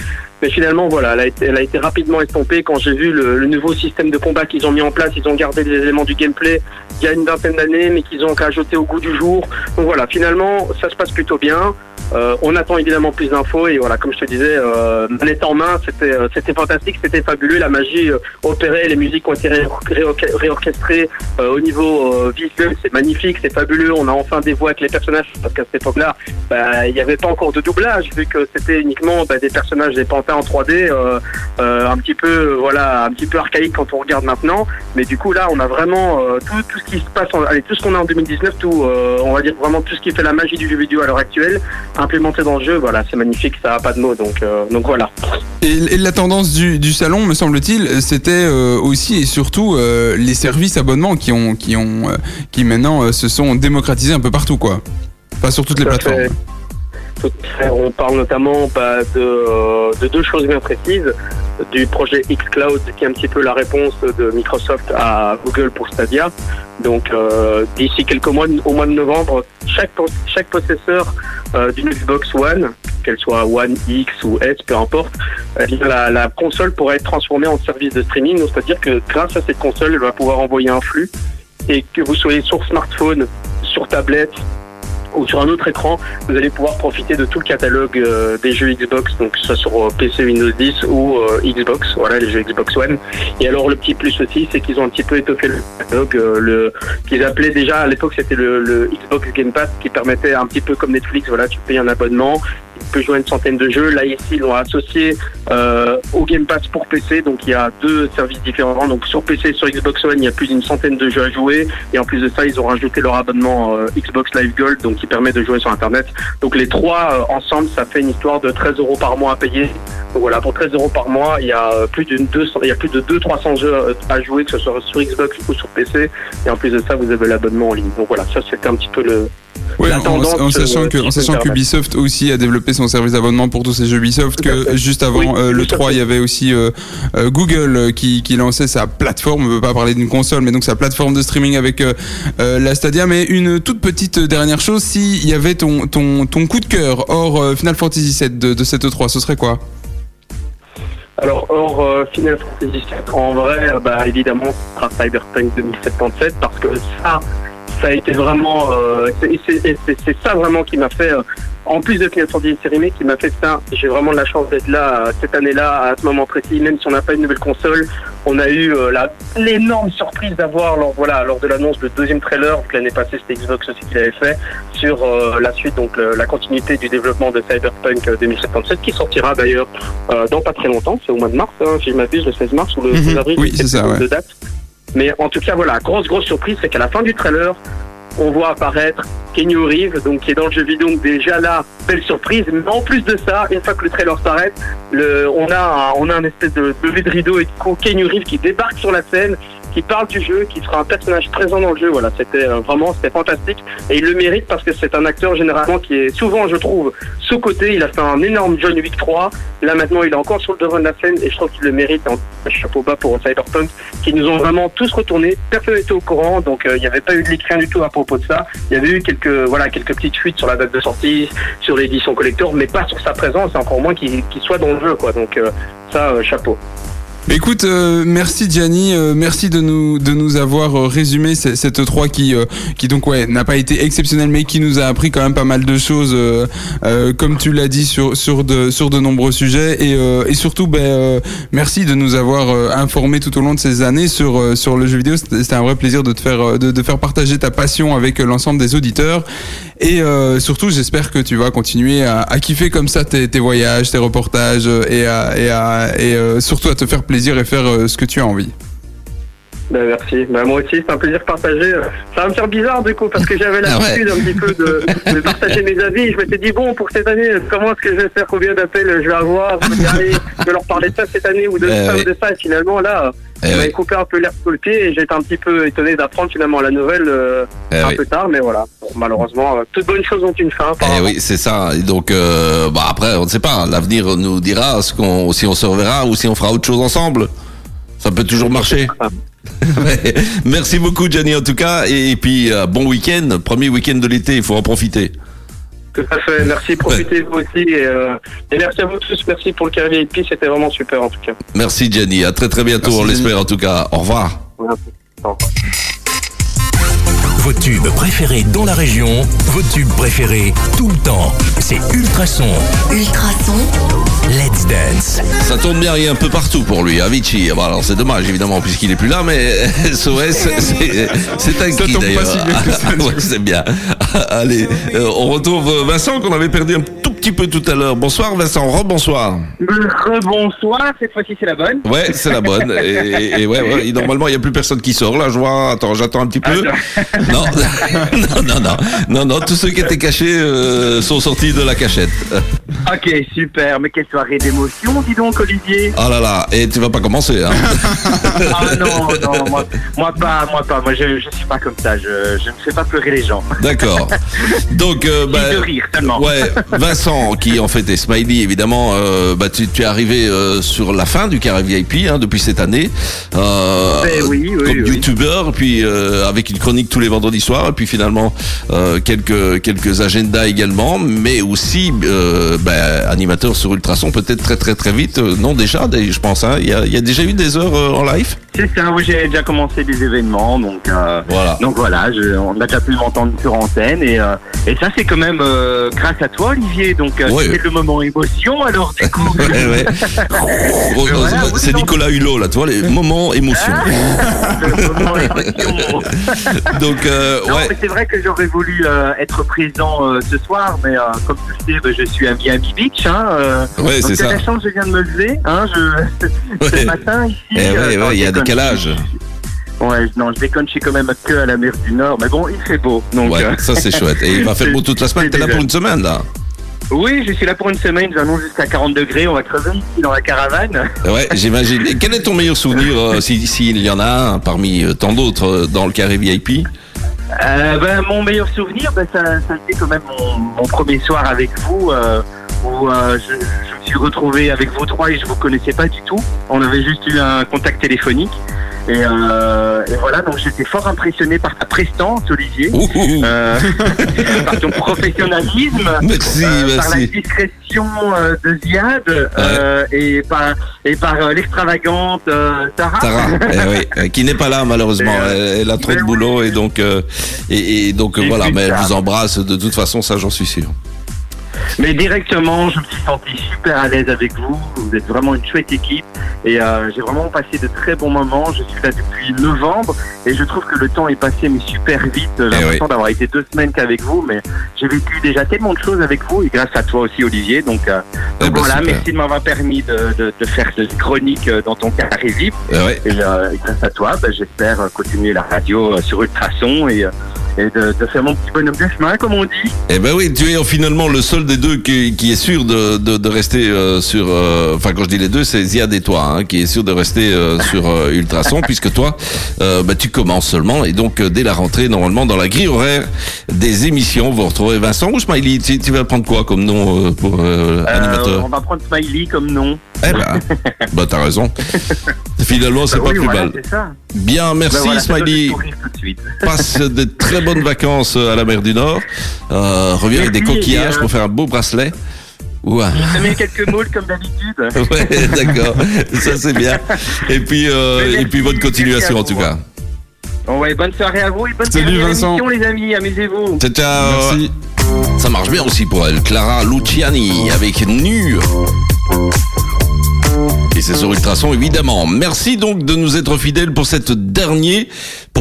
Mais finalement, voilà, elle a été, rapidement estompée quand j'ai vu le, nouveau système de combat qu'ils ont mis en place. Ils ont gardé les éléments du gameplay il y a une vingtaine d'années, mais qu'ils ont ajouté au goût du jour. Donc voilà, finalement, ça se passe plutôt bien. Euh, on attend évidemment plus d'infos et voilà, comme je te disais, euh, manette en main, c'était euh, c'était fantastique, c'était fabuleux. La magie euh, opérée, les musiques ont été ré- ré- réorchestrées euh, au niveau visuel, c'est magnifique, c'est fabuleux. On a enfin des voix avec les personnages parce qu'à cette époque-là, bah, il n'y avait pas encore de doublage vu que c'était uniquement bah, des personnages des pantins en 3D, euh, euh, un petit peu voilà, un petit peu archaïque quand on regarde maintenant. Mais du coup là, on a vraiment euh, tout, tout ce qui se passe, en, allez, tout ce qu'on a en 2019, tout, on va dire vraiment tout ce qui fait la magie du jeu vidéo à l'heure actuelle, implémenté dans le jeu. Voilà, c'est magnifique, ça a pas de mots. Donc donc voilà. Et, et la tendance du, du salon, me semble-t-il, c'était aussi et surtout les services abonnements qui ont, qui ont, qui maintenant se sont démocratisés un peu partout, quoi. Enfin, sur toutes les Tout plateformes. fait. On parle notamment bah, de, euh, de deux choses bien précises. Du projet xCloud, qui est un petit peu la réponse de Microsoft à Google pour Stadia. Donc, euh, d'ici quelques mois, au mois de novembre, chaque, chaque possesseur euh, d'une Xbox One, qu'elle soit One X ou S, peu importe, eh la, console pourra être transformée en service de streaming. C'est-à-dire que grâce à cette console, elle va pouvoir envoyer un flux et que vous soyez sur smartphone, sur tablette, ou sur un autre écran, vous allez pouvoir profiter de tout le catalogue euh, des jeux Xbox, donc que ce soit sur euh, PC Windows 10 ou euh, Xbox, voilà les jeux Xbox One. Et alors le petit plus aussi, c'est qu'ils ont un petit peu étoffé le catalogue, qu'ils appelaient déjà à l'époque c'était le, le Xbox Game Pass qui permettait un petit peu comme Netflix, voilà tu payes un abonnement, peut jouer à une centaine de jeux. Là ici, ils l'ont associé euh, au Game Pass pour PC, donc il y a deux services différents. Donc sur PC et sur Xbox One, il y a plus d'une centaine de jeux à jouer. Et en plus de ça, ils ont rajouté leur abonnement euh, Xbox Live Gold, donc qui permet de jouer sur Internet. Donc les trois euh, ensemble, ça fait une histoire de 13 euros par mois à payer. Donc voilà, pour 13 euros par mois, il y a plus d'une 200, il y a plus de 200-300 jeux à jouer, que ce soit sur Xbox ou sur PC. Et en plus de ça, vous avez l'abonnement en ligne. Donc voilà, ça c'était un petit peu le, La en, sachant euh, que, en sachant qu'Ubisoft aussi a développé son service d'abonnement pour tous ces jeux Ubisoft, que juste avant Oui, euh, le tout à 3, fait. il y avait aussi euh, euh, Google qui, qui lançait sa plateforme, on ne veut pas parler d'une console, mais donc sa plateforme de streaming avec la Stadia. Mais une toute petite dernière chose, s'il y avait ton, ton, ton coup de cœur hors Final Fantasy VII de, de cette E3, ce serait quoi? Alors, hors euh, Final Fantasy VII, en vrai, bah, évidemment, ce sera Cyberpunk 2077 parce que ça, ça a été vraiment. euh, c'est- ça vraiment qui m'a fait. euh, en plus de Final Fantasy Remake, qui m'a fait ça. J'ai vraiment de la chance d'être là euh, cette année-là, à ce moment précis, même si on n'a pas une nouvelle console. On a eu euh, l'énorme surprise d'avoir, lors, voilà, lors de l'annonce du deuxième trailer, donc l'année passée c'était Xbox aussi qui l'avait fait, sur euh, la suite, donc le- la continuité du développement de Cyberpunk euh, 2077, qui sortira d'ailleurs euh, dans pas très longtemps, c'est au mois de mars, hein, si je m'abuse, le 16 mars ou le 16 Mhm. avril, Oui, c'est ça, ouais. de date. Mais en tout cas, voilà, grosse, grosse surprise, c'est qu'à la fin du trailer, on voit apparaître Kenny Reeves, donc qui est dans le jeu vidéo, donc déjà là, belle surprise. Mais en plus de ça, une fois que le trailer s'arrête, on a, un, on espèce de lever de rideau et Kenny Reeves qui débarque sur la scène, qui parle du jeu, qui sera un personnage présent dans le jeu. Voilà, c'était euh, vraiment, c'était fantastique et il le mérite parce que c'est un acteur généralement qui est souvent, je trouve, sous côté. Il a fait un énorme John Wick 3. Là maintenant, il est encore sur le devant de la scène et je trouve qu'il le mérite. Chapeau bas pour Cyberpunk, qui nous ont vraiment tous retournés. Personne n'était au courant, donc euh, il n'y avait pas eu de leak, rien du tout à propos de ça. Il y avait eu quelques, voilà, quelques petites fuites sur la date de sortie, sur l'édition collector, mais pas sur sa présence, encore moins qu'il soit dans le jeu, quoi. Donc euh, ça, chapeau. Écoute, euh, merci Gianni, euh, merci de nous de nous avoir euh, résumé ce- cette E3 qui qui donc ouais n'a pas été exceptionnelle mais qui nous a appris quand même pas mal de choses comme tu l'as dit sur sur de sur de nombreux sujets et et surtout ben merci de nous avoir informé tout au long de ces années sur sur le jeu vidéo. C'était un vrai plaisir de te faire de, de faire partager ta passion avec l'ensemble des auditeurs et euh, surtout j'espère que tu vas continuer à, à kiffer comme ça tes, voyages, tes reportages euh, et euh, surtout à te faire plaisir et faire ce que tu as envie. Ben, merci. Ben, moi aussi, c'est un plaisir partagé. Ça va me faire bizarre du coup parce que j'avais Ah ouais. l'habitude un petit peu de, de partager mes avis. Je m'étais dit bon pour cette année, comment est-ce que je vais faire, combien d'appels je vais avoir, je vais, je leur parler de ça cette année ou de Eh ça oui. ou de ça. Et finalement là, Eh oui. coupé un peu l'air sous le pied et j'étais un petit peu étonné d'apprendre finalement la nouvelle euh, Eh un oui. peu tard, mais voilà. Bon, malheureusement, euh, toute bonne chose ont une fin. Eh oui, c'est ça. Et donc, euh, bah après, on ne sait pas. L'avenir nous dira ce qu'on, si on se reverra ou si on fera autre chose ensemble. Ça peut toujours marcher. Merci beaucoup, Gianni, en tout cas. Et, puis, euh, bon week-end. Premier week-end de l'été, il faut en profiter. Tout à fait. Merci, profitez vous aussi et, euh, et merci à vous tous. Merci pour le carré VIP, c'était vraiment super en tout cas. Merci, Gianni. À très très bientôt, Merci, on l'espère en tout cas. Au revoir. Au revoir. Vos tubes préférés dans la région, vos tubes préférés tout le temps. C'est Ultrason. Ultrason. Let's Dance. Ça tourne bien, il est un peu partout pour lui, Avicii. Bon, alors c'est dommage évidemment puisqu'il est plus là, mais SOS, c'est c'est un qui d'ailleurs. si Ah, ouais, c'est bien. Allez, euh, on retrouve Vincent qu'on avait perdu un tout petit peu tout à l'heure. Bonsoir Vincent, rebonsoir. Rebonsoir, cette fois-ci c'est la bonne. Ouais, c'est la bonne. Et, et ouais, ouais, et normalement il n'y a plus personne qui sort là. Je vois. Attends, j'attends un petit peu. Non, non, non, non, non, non. Tous ceux qui étaient cachés euh, sont sortis de la cachette. Ok, super, mais quelle soirée d'émotion, dis donc Olivier. Oh là là, et tu vas pas commencer. Hein. Ah non, non, moi, moi pas, moi pas, moi je, je suis pas comme ça, je, je ne fais pas pleurer les gens. D'accord. Donc, euh, bah, de rire seulement. Ouais, Vincent, qui en fait est Smiley, évidemment, euh, bah, tu, tu es arrivé euh, sur la fin du carré VIP hein, depuis cette année. Euh, Ben oui, oui, comme oui. youtubeur, puis euh, avec une chronique tous les vendredis soirs, et puis finalement euh, quelques quelques agendas également, mais aussi euh, bah, animateur sur Ultrason, peut-être très très très vite. Non déjà, je pense. hein, Il y, a, y a déjà eu des heures euh, en live? C'est ça, oui, j'ai déjà commencé des événements, donc euh, Voilà. donc voilà, je, on a déjà pu m'entendre sur antenne et euh, et ça c'est quand même euh, grâce à toi Olivier, donc Ouais. c'était le moment émotion alors du coup. Ouais, ouais. Oh, voilà, oui, c'est. Nicolas Hulot, là, tu vois, les moments émotion. le moment émotion. Donc, ouais. c'est vrai que j'aurais voulu être présent ce soir, mais comme tu le sais, ben, je suis à Miami Beach. Hein, Ouais, donc c'est c'est ça. la chance, je viens de me lever. Hein, je... Ce matin ici. Eh il y a déconne. décalage. Ouais, non, je déconne, je suis quand même que à la mer du Nord, mais bon, il fait beau. Donc, Ouais, euh, ça c'est chouette. Et il va faire beau toute la semaine. T'es là déjà- pour une semaine, là. Oui, je suis là pour une semaine, j'annonce jusqu'à 40 degrés, on va crever ici dans la caravane. Ouais, j'imagine. Et quel est ton meilleur souvenir, euh, si- s'il y en a un, parmi euh, tant d'autres, dans le carré VIP Euh, ben, mon meilleur souvenir, ben, ça, ça a été quand même mon, mon premier soir avec vous, où euh, je, je me suis retrouvé avec vous trois et je vous connaissais pas du tout. On avait juste eu un contact téléphonique. Et, euh, et voilà, donc j'étais fort impressionné par ta prestance, Olivier, euh, par ton professionnalisme, Merci, euh, par la merci. discrétion de Ziad et par, et par l'extravagante Sarah. Sarah, eh oui, qui n'est pas là malheureusement. Elle, elle a trop de oui. boulot et donc et, et donc voilà. Mais elle vous embrasse de toute façon, ça j'en suis sûr. Mais directement, je me suis senti super à l'aise avec vous. Vous êtes vraiment une chouette équipe. Et euh, j'ai vraiment passé de très bons moments. Je suis là depuis novembre et je trouve que le temps est passé mais super vite. J'ai Eh l'impression d'avoir été deux semaines qu'avec vous, mais j'ai vécu déjà tellement de choses avec vous et grâce à toi aussi, Olivier. Donc, euh, Eh donc ben, voilà, super. merci de m'avoir permis de, de, de faire cette chronique euh, dans ton carré VIP. Eh ouais. Et euh, grâce à toi, ben, j'espère continuer la radio euh, sur Ultrason et, euh, et de, de faire mon petit bonhomme de chemin, comme on dit. Eh ben oui, tu es finalement le seul des deux qui, qui est sûr de, de, de rester euh, sur. euh, Enfin, quand je dis les deux, c'est Ziad et toi, hein, qui est sûr de rester euh, sur euh, Ultrason, puisque toi, euh, bah, tu commences seulement, et donc dès la rentrée, normalement, dans la grille horaire des émissions, vous retrouvez Vincent ou Smiley. Tu, tu vas prendre quoi comme nom euh, pour euh, Euh, animateur on va prendre Smiley comme nom. Eh ben, bah t'as raison. Finalement, c'est Bah pas oui, plus voilà, mal. Bien, merci voilà, ça donne Smiley. de suite. Passe de très bonnes vacances à la mer du Nord. Euh, reviens avec des Merci, coquillages euh, pour faire un beau bracelet. Ouais. Je te mets quelques moules comme d'habitude. Ouais, d'accord. Ça c'est bien. Et puis, euh, merci, et puis bonne continuation en merci à tout cas. Bon, ouais, bonne soirée à vous et bonne Salut, Vincent. émission, les amis. Amusez-vous. Ciao, ciao. Merci. Ça marche bien aussi pour elle. Clara Luciani avec Nu. Et c'est sur Ultrason évidemment. Merci donc de nous être fidèles pour cette dernier,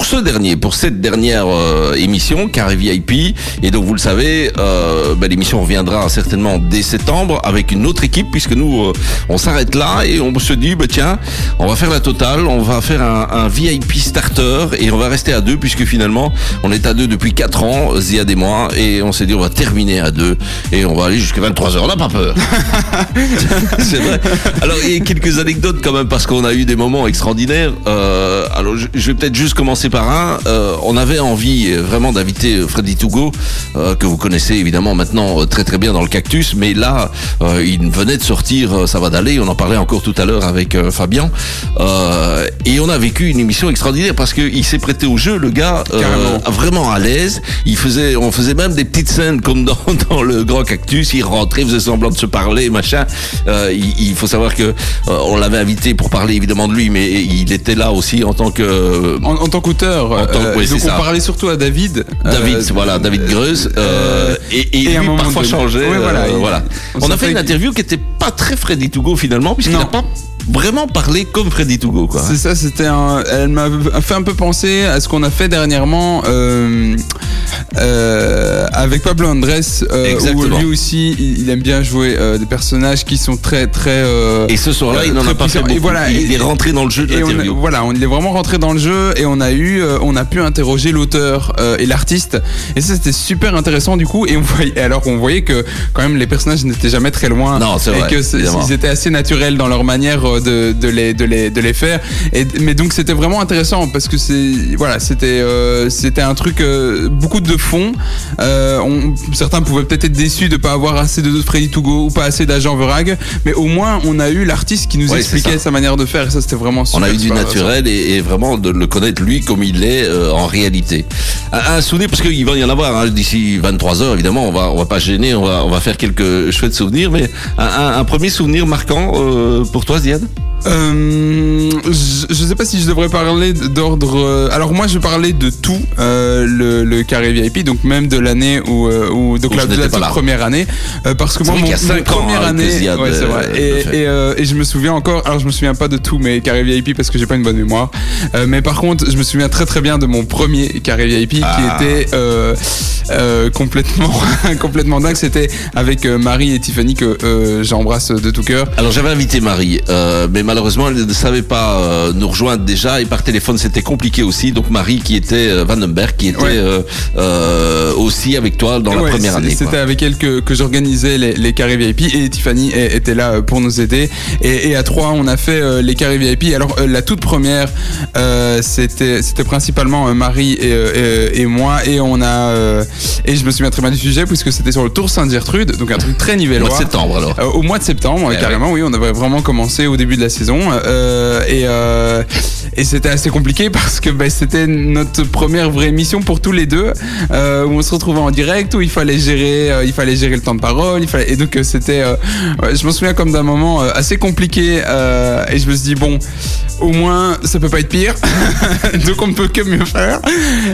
pour ce dernier, pour cette dernière euh, émission Carré VIP. Et donc vous le savez, euh, ben, l'émission reviendra certainement dès septembre avec une autre équipe puisque nous euh, on s'arrête là et on se dit bah tiens, on va faire la totale, on va faire un, un VIP starter et on va rester à deux puisque finalement on est à deux depuis 4 ans, Ziad et moi, et on s'est dit on va terminer à deux et on va aller jusqu'à 23 heures. On n'a pas peur. c'est vrai. Alors il y a quelques anecdotes quand même parce qu'on a eu des moments extraordinaires. Euh, alors je, je vais peut-être juste commencer par un. Euh, on avait envie euh, vraiment d'inviter euh, Freddy Tougo euh, que vous connaissez évidemment maintenant euh, très très bien dans le Cactus, mais là euh, il venait de sortir Ça va d'aller. On en parlait encore tout à l'heure avec Fabien Euh, et on a vécu une émission extraordinaire parce qu'il s'est prêté au jeu, le gars, euh, vraiment à l'aise. Il faisait, on faisait même des petites scènes comme dans, dans le Grand Cactus. Il rentrait, faisait semblant de se parler, machin. Euh, il, il faut savoir que euh, on l'avait invité pour parler évidemment de lui, mais il était là aussi en tant que En, en tant qu'auteur, En tant que- euh, donc on ça. parlait surtout à David. David, Euh, voilà, David Greus, euh, et, et, et lui parfois changeait. Oui, voilà, il- voilà. on On, a fait une interview qui était pas très Freddy Tougo finalement, puisqu'il n'a pas vraiment parlé comme Freddy Tougo, quoi. C'est ça, c'était un. Elle m'a fait un peu penser à ce qu'on a fait dernièrement euh, euh, avec Pablo Andrés, euh, où lui aussi, il, aime bien jouer euh, des personnages qui sont très très. Et ce soir-là, il n'en a pas fait puissants. beaucoup. Et voilà, il est rentré dans le jeu de et on voilà, on est vraiment rentré dans le jeu et on a eu, on a pu interroger l'auteur et l'artiste. Et ça, c'était super intéressant du coup. Et on voyait, et alors qu'on voyait que quand même les personnages n'étaient jamais très loin. Non, c'est et vrai, que ils étaient assez naturels dans leur manière de, de les, de les, de les faire. Et, mais donc c'était vraiment intéressant parce que c'est, voilà, c'était, euh, c'était un truc euh, beaucoup de fond. Euh, on, certains pouvaient peut-être être déçus de pas avoir assez de Freddy Togo ou pas assez d'agent Verag, mais au moins on a eu l'artiste qui nous Ouais, expliquait sa manière de faire. Et ça, c'était vraiment super. On a eu du naturel et, et vraiment de le connaître lui comme il est en réalité. Un, un souvenir parce qu'il va y en avoir hein, d'ici 23 heures évidemment. On va on va pas gêner, on va on va faire quelques chouettes souvenirs. Mais un, un- un premier souvenir marquant pour toi, Ziad Euh, je, je sais pas si je devrais parler d'ordre. euh, alors moi, je parlais de tout euh, le, le carré VIP, donc même de l'année où, euh, où donc Où la, de la toute là. première année, euh, parce que moi, mon, mon cinq ans, première hein, année, ouais, c'est euh, vrai. Et, et, euh, et je me souviens encore. Alors je me souviens pas de tous mes carrés VIP parce que j'ai pas une bonne mémoire, Euh, mais par contre, je me souviens très très bien de mon premier carré VIP Ah. qui était euh, euh, complètement complètement dingue. C'était avec Marie et Tiffany que euh, j'embrasse de tout cœur. Alors j'avais invité Marie, euh, mais malheureusement elle ne savait pas euh, nous rejoindre déjà et par téléphone c'était compliqué aussi. Donc Marie qui était euh, Vandenberg qui était Ouais. euh, euh, aussi avec toi dans la première année. C'était avec elle que, que j'organisais les, les carrés VIP et Tiffany était là pour nous aider. Et, et à trois, on a fait les carrés VIP. Alors la toute première, c'était c'était principalement Marie et, et, et moi et on a et je me souviens très bien du sujet puisque c'était sur le Tour Sainte-Gertrude, donc un truc très Au nivellois. mois de septembre alors. Au mois de septembre, Eh carrément, oui, on avait vraiment commencé au début de la saison. Euh, et euh, et c'était assez compliqué parce que bah, c'était notre première vraie mission pour tous les deux, euh, où on se retrouvait en direct, où il fallait gérer, il fallait gérer le temps de parole, il fallait, et donc c'était, je me souviens comme d'un moment assez compliqué, et je me suis dit bon, au moins ça peut pas être pire, donc on ne peut que mieux faire.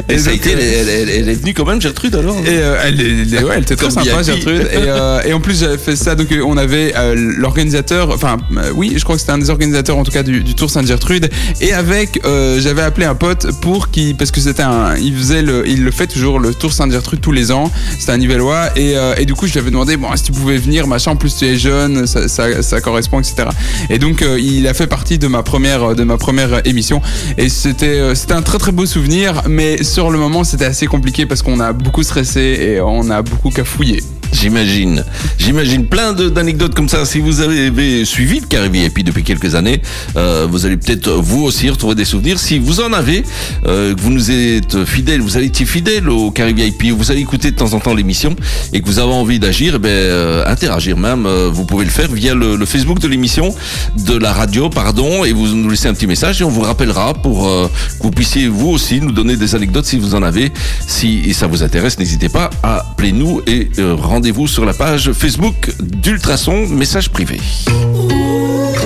Et, ça a donc, été, elle, elle- elle est venue quand même Gertrude alors? Et elle, est- ouais, était très sympa. Gertrude. Et, et en plus, j'avais fait ça. Donc, on avait l'organisateur. Enfin, oui, je crois que c'était un des organisateurs, en tout cas, du, Tour Sainte-Gertrude. Et avec, euh, j'avais appelé un pote pour qui, parce que c'était un, il faisait le, il le fait toujours le Tour Sainte-Gertrude tous les ans. C'était un Nivellois. Et, euh, et du coup, je lui avais demandé, bon, si tu pouvais venir, machin. En plus, tu es jeune, ça, ça, correspond, etc. Et donc, euh, il a fait partie de ma première, de ma première émission. Et c'était, c'était un très très beau souvenir. Mais sur le moment, c'était assez compliqué parce qu'on a beaucoup stressé et on a beaucoup cafouillé. J'imagine. J'imagine plein d'anecdotes comme ça. Si vous avez suivi le Carré VIP depuis quelques années, euh, vous allez peut-être vous aussi retrouver des souvenirs. Si vous en avez, euh, que vous nous êtes fidèles, vous avez été fidèle au Carré VIP, vous allez écouter de temps en temps l'émission et que vous avez envie d'agir, eh ben, euh, interagir même, vous pouvez le faire via le, Facebook de l'émission, de la radio, pardon, et vous nous laissez un petit message et on vous rappellera pour que vous puissiez vous aussi nous donner des anecdotes si vous en avez. Si ça vous intéresse, n'hésitez pas à appeler nous et euh, rendez-vous sur la page Facebook d'Ultrason, message privé.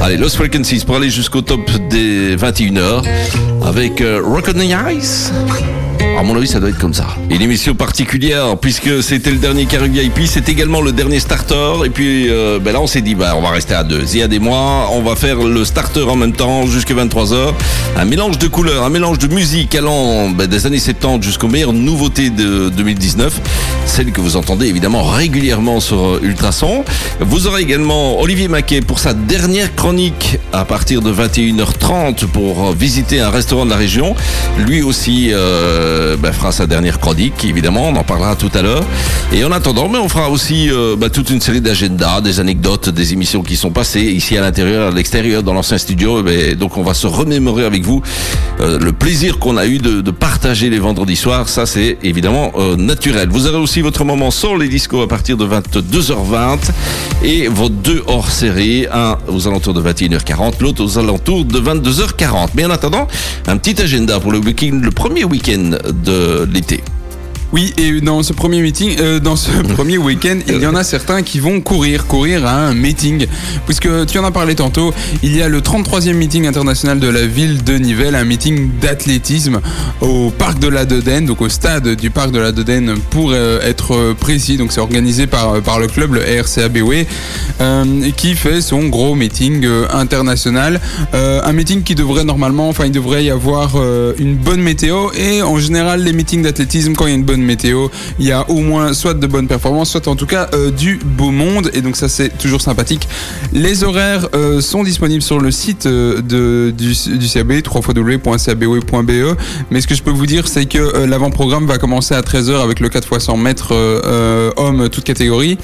Allez, Lost Frequencies pour aller jusqu'au top des 21h avec euh, Rock on the Ice. À mon avis, ça doit être comme ça. Une émission particulière puisque c'était le dernier carré VIP, c'est également le dernier starter. Et puis euh, ben là, on s'est dit, bah, on va rester à deux. Ziad et moi, on va faire le starter en même temps jusqu'à 23h. Un mélange de couleurs, un mélange de musique allant ben, des années 70 jusqu'aux meilleures nouveautés de 2019. Celles que vous entendez évidemment régulièrement sur euh, Ultrason. Vous aurez également Olivier Maquet pour sa dernière chronique à partir de 21h30 pour euh, visiter un restaurant de la région. Lui aussi euh, ben, fera sa dernière chronique, évidemment, on en parlera tout à l'heure. Et en attendant, mais on fera aussi euh, ben, toute une série d'agendas, des anecdotes, des émissions qui sont passées ici à l'intérieur, à l'extérieur, dans l'ancien studio. Et ben, donc on va se remémorer avec vous euh, le plaisir qu'on a eu de, de partager les vendredis soirs. Ça, c'est évidemment euh, naturel. Vous aurez aussi votre moment sur les discos à partir de 22h20 et vos deux hors série, un aux alentours de 21h40, l'autre aux alentours de 22h40. Mais en attendant, un petit agenda pour le week-end, le premier week-end de l'été. Oui, et dans ce premier meeting, euh, dans ce premier week-end, il y en a certains qui vont courir, courir à un meeting, puisque tu en as parlé tantôt. Il y a le 33e meeting international de la ville de Nivelles, un meeting d'athlétisme au parc de la Dodène, donc au stade du parc de la Dodène pour euh, être précis. Donc c'est organisé par par le club, le RCABW, euh, qui fait son gros meeting euh, international. Euh, un meeting qui devrait normalement, enfin il devrait y avoir euh, une bonne météo et en général les meetings d'athlétisme quand il y a une bonne météo, il y a au moins soit de bonnes performances, soit en tout cas euh, du beau monde. Et donc ça c'est toujours sympathique. Les horaires euh, sont disponibles sur le site euh, de, du, du CAB, www.cabw.be mais ce que je peux vous dire c'est que l'avant-programme va commencer à 13h avec le 4 x 100 mètres hommes toute catégorie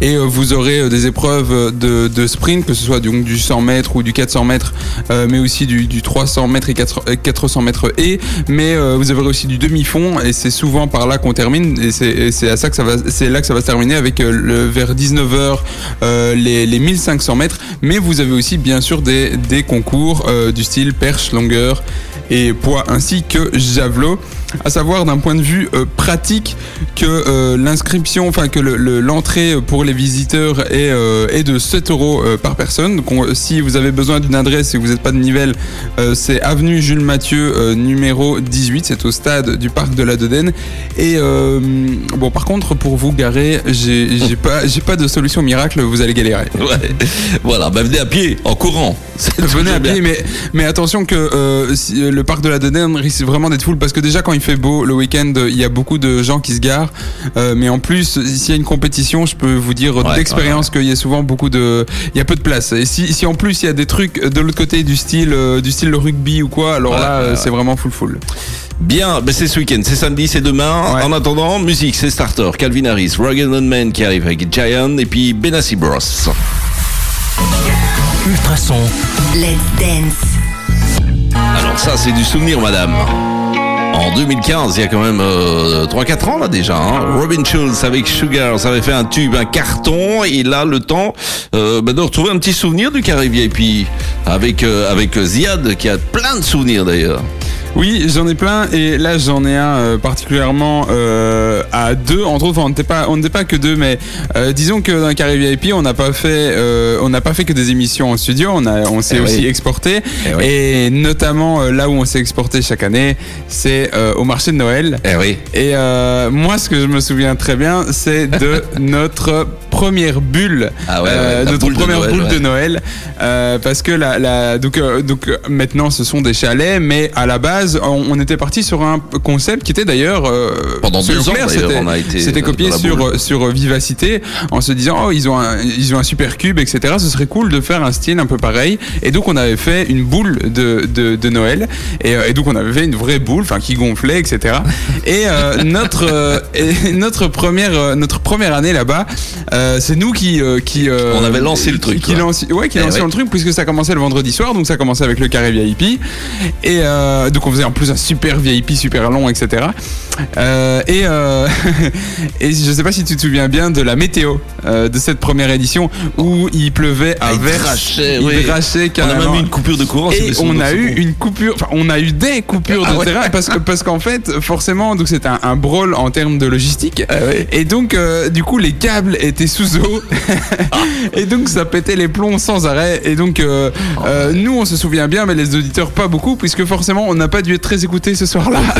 et vous aurez des épreuves de, sprint, que ce soit donc du 100 mètres ou du 400 mètres, mais aussi du, du 300 mètres et 400 euh, 400 mètres et, mais vous aurez aussi du demi-fond. Et c'est souvent par là qu'on termine et c'est à ça que ça va, c'est là que ça va se terminer avec euh, le, vers 19h les, les 1500 mètres, mais vous avez aussi bien sûr des, des concours euh, du style perche, longueur et poids ainsi que javelot. À savoir d'un point de vue euh, pratique que euh, l'inscription, enfin que le- le- l'entrée pour les visiteurs est, euh, est de 7 euros euh, par personne. Donc on- si vous avez besoin d'une adresse et que vous n'êtes pas de Nivelles, euh, c'est avenue Jules Mathieu euh, numéro 18, c'est au stade du parc de la Dodène. Et euh, bon par contre pour vous garer, j'ai pas, j'ai pas de solution miracle, vous allez galérer. Ouais. Voilà, bah venez à pied, en courant. Venez à bien. pied, mais, mais attention que euh, si- euh, le parc de la Dodène risque vraiment d'être full parce que déjà quand il fait beau le week-end, il y a beaucoup de gens qui se garent. Euh, mais en plus, s'il y a une compétition, je peux vous dire Ouais, d'expérience qu'il y a souvent beaucoup de, il y a peu de place. Et si, si en plus il y a des trucs de l'autre côté du style, euh, du style le rugby ou quoi, alors Ouais, là ouais, euh, ouais. c'est vraiment full full. Bien, ben c'est ce week-end, c'est samedi, c'est demain. Ouais. En attendant, musique, c'est Starter, Calvin Harris, Rugged Man qui arrive avec Giant et puis Benassi Bros. Ultrason, Let's dance. Alors ça, c'est du souvenir, madame. En 2015, il y a quand même euh, 3-4 ans là déjà, hein, Robin Schulz avec Sugar, ça avait fait un tube, un carton, et il a le temps euh, bah, de retrouver un petit souvenir du carré VIP avec euh, avec Ziad qui a plein de souvenirs d'ailleurs. Oui, j'en ai plein et là j'en ai un euh, particulièrement euh, à deux. Entre autres, enfin, on n'était pas, on n'était pas que deux, mais euh, disons que dans le carré VIP, on n'a pas fait, on n'a pas fait que des émissions en studio. On a, on s'est Eh aussi oui. exporté Eh oui. et notamment là où on s'est exporté chaque année, c'est au marché de Noël. Eh oui. Et moi, ce que je me souviens très bien, c'est de notre première bulle, Ah ouais, ouais, la notre boule de première Noël, boule ouais. de Noël, parce que la, la donc donc maintenant ce sont des chalets, mais à la base on, on était parti sur un concept qui était d'ailleurs euh, Pendant deux ans, d'ailleurs, c'était- on a été c'était dans copié sur sur Vivacité en se disant oh ils ont un, ils ont un super cube etc. Ce serait cool de faire un style un peu pareil. Et donc on avait fait une boule de de, de Noël et, euh, et donc on avait fait une vraie boule, enfin qui gonflait etc. Et euh, notre euh, et notre première euh, notre première année là-bas, euh, c'est nous qui euh, qui euh, On avait lancé le truc, qui, lance- ouais qui Eh lançait ouais. le truc puisque ça commençait le vendredi soir donc ça commençait avec le carré VIP et euh, donc on faisait en plus un super VIP super long etc. Euh, et euh, et je sais pas si tu te souviens bien de la météo euh, de cette première édition où il pleuvait à Ah, verse, il oui. drachait On a même eu une coupure de courant. Et on a eu une coupure, enfin on a eu des coupures Ah de ouais. terrain parce que parce qu'en fait forcément donc c'était un, un brawl en termes de logistique Ah ouais. et donc euh, du coup les câbles étaient sous eau Ah. et donc ça pétait les plombs sans arrêt et donc Oh. nous on se souvient bien mais les auditeurs pas beaucoup puisque forcément on n'a pas dû être très écoutés ce soir-là.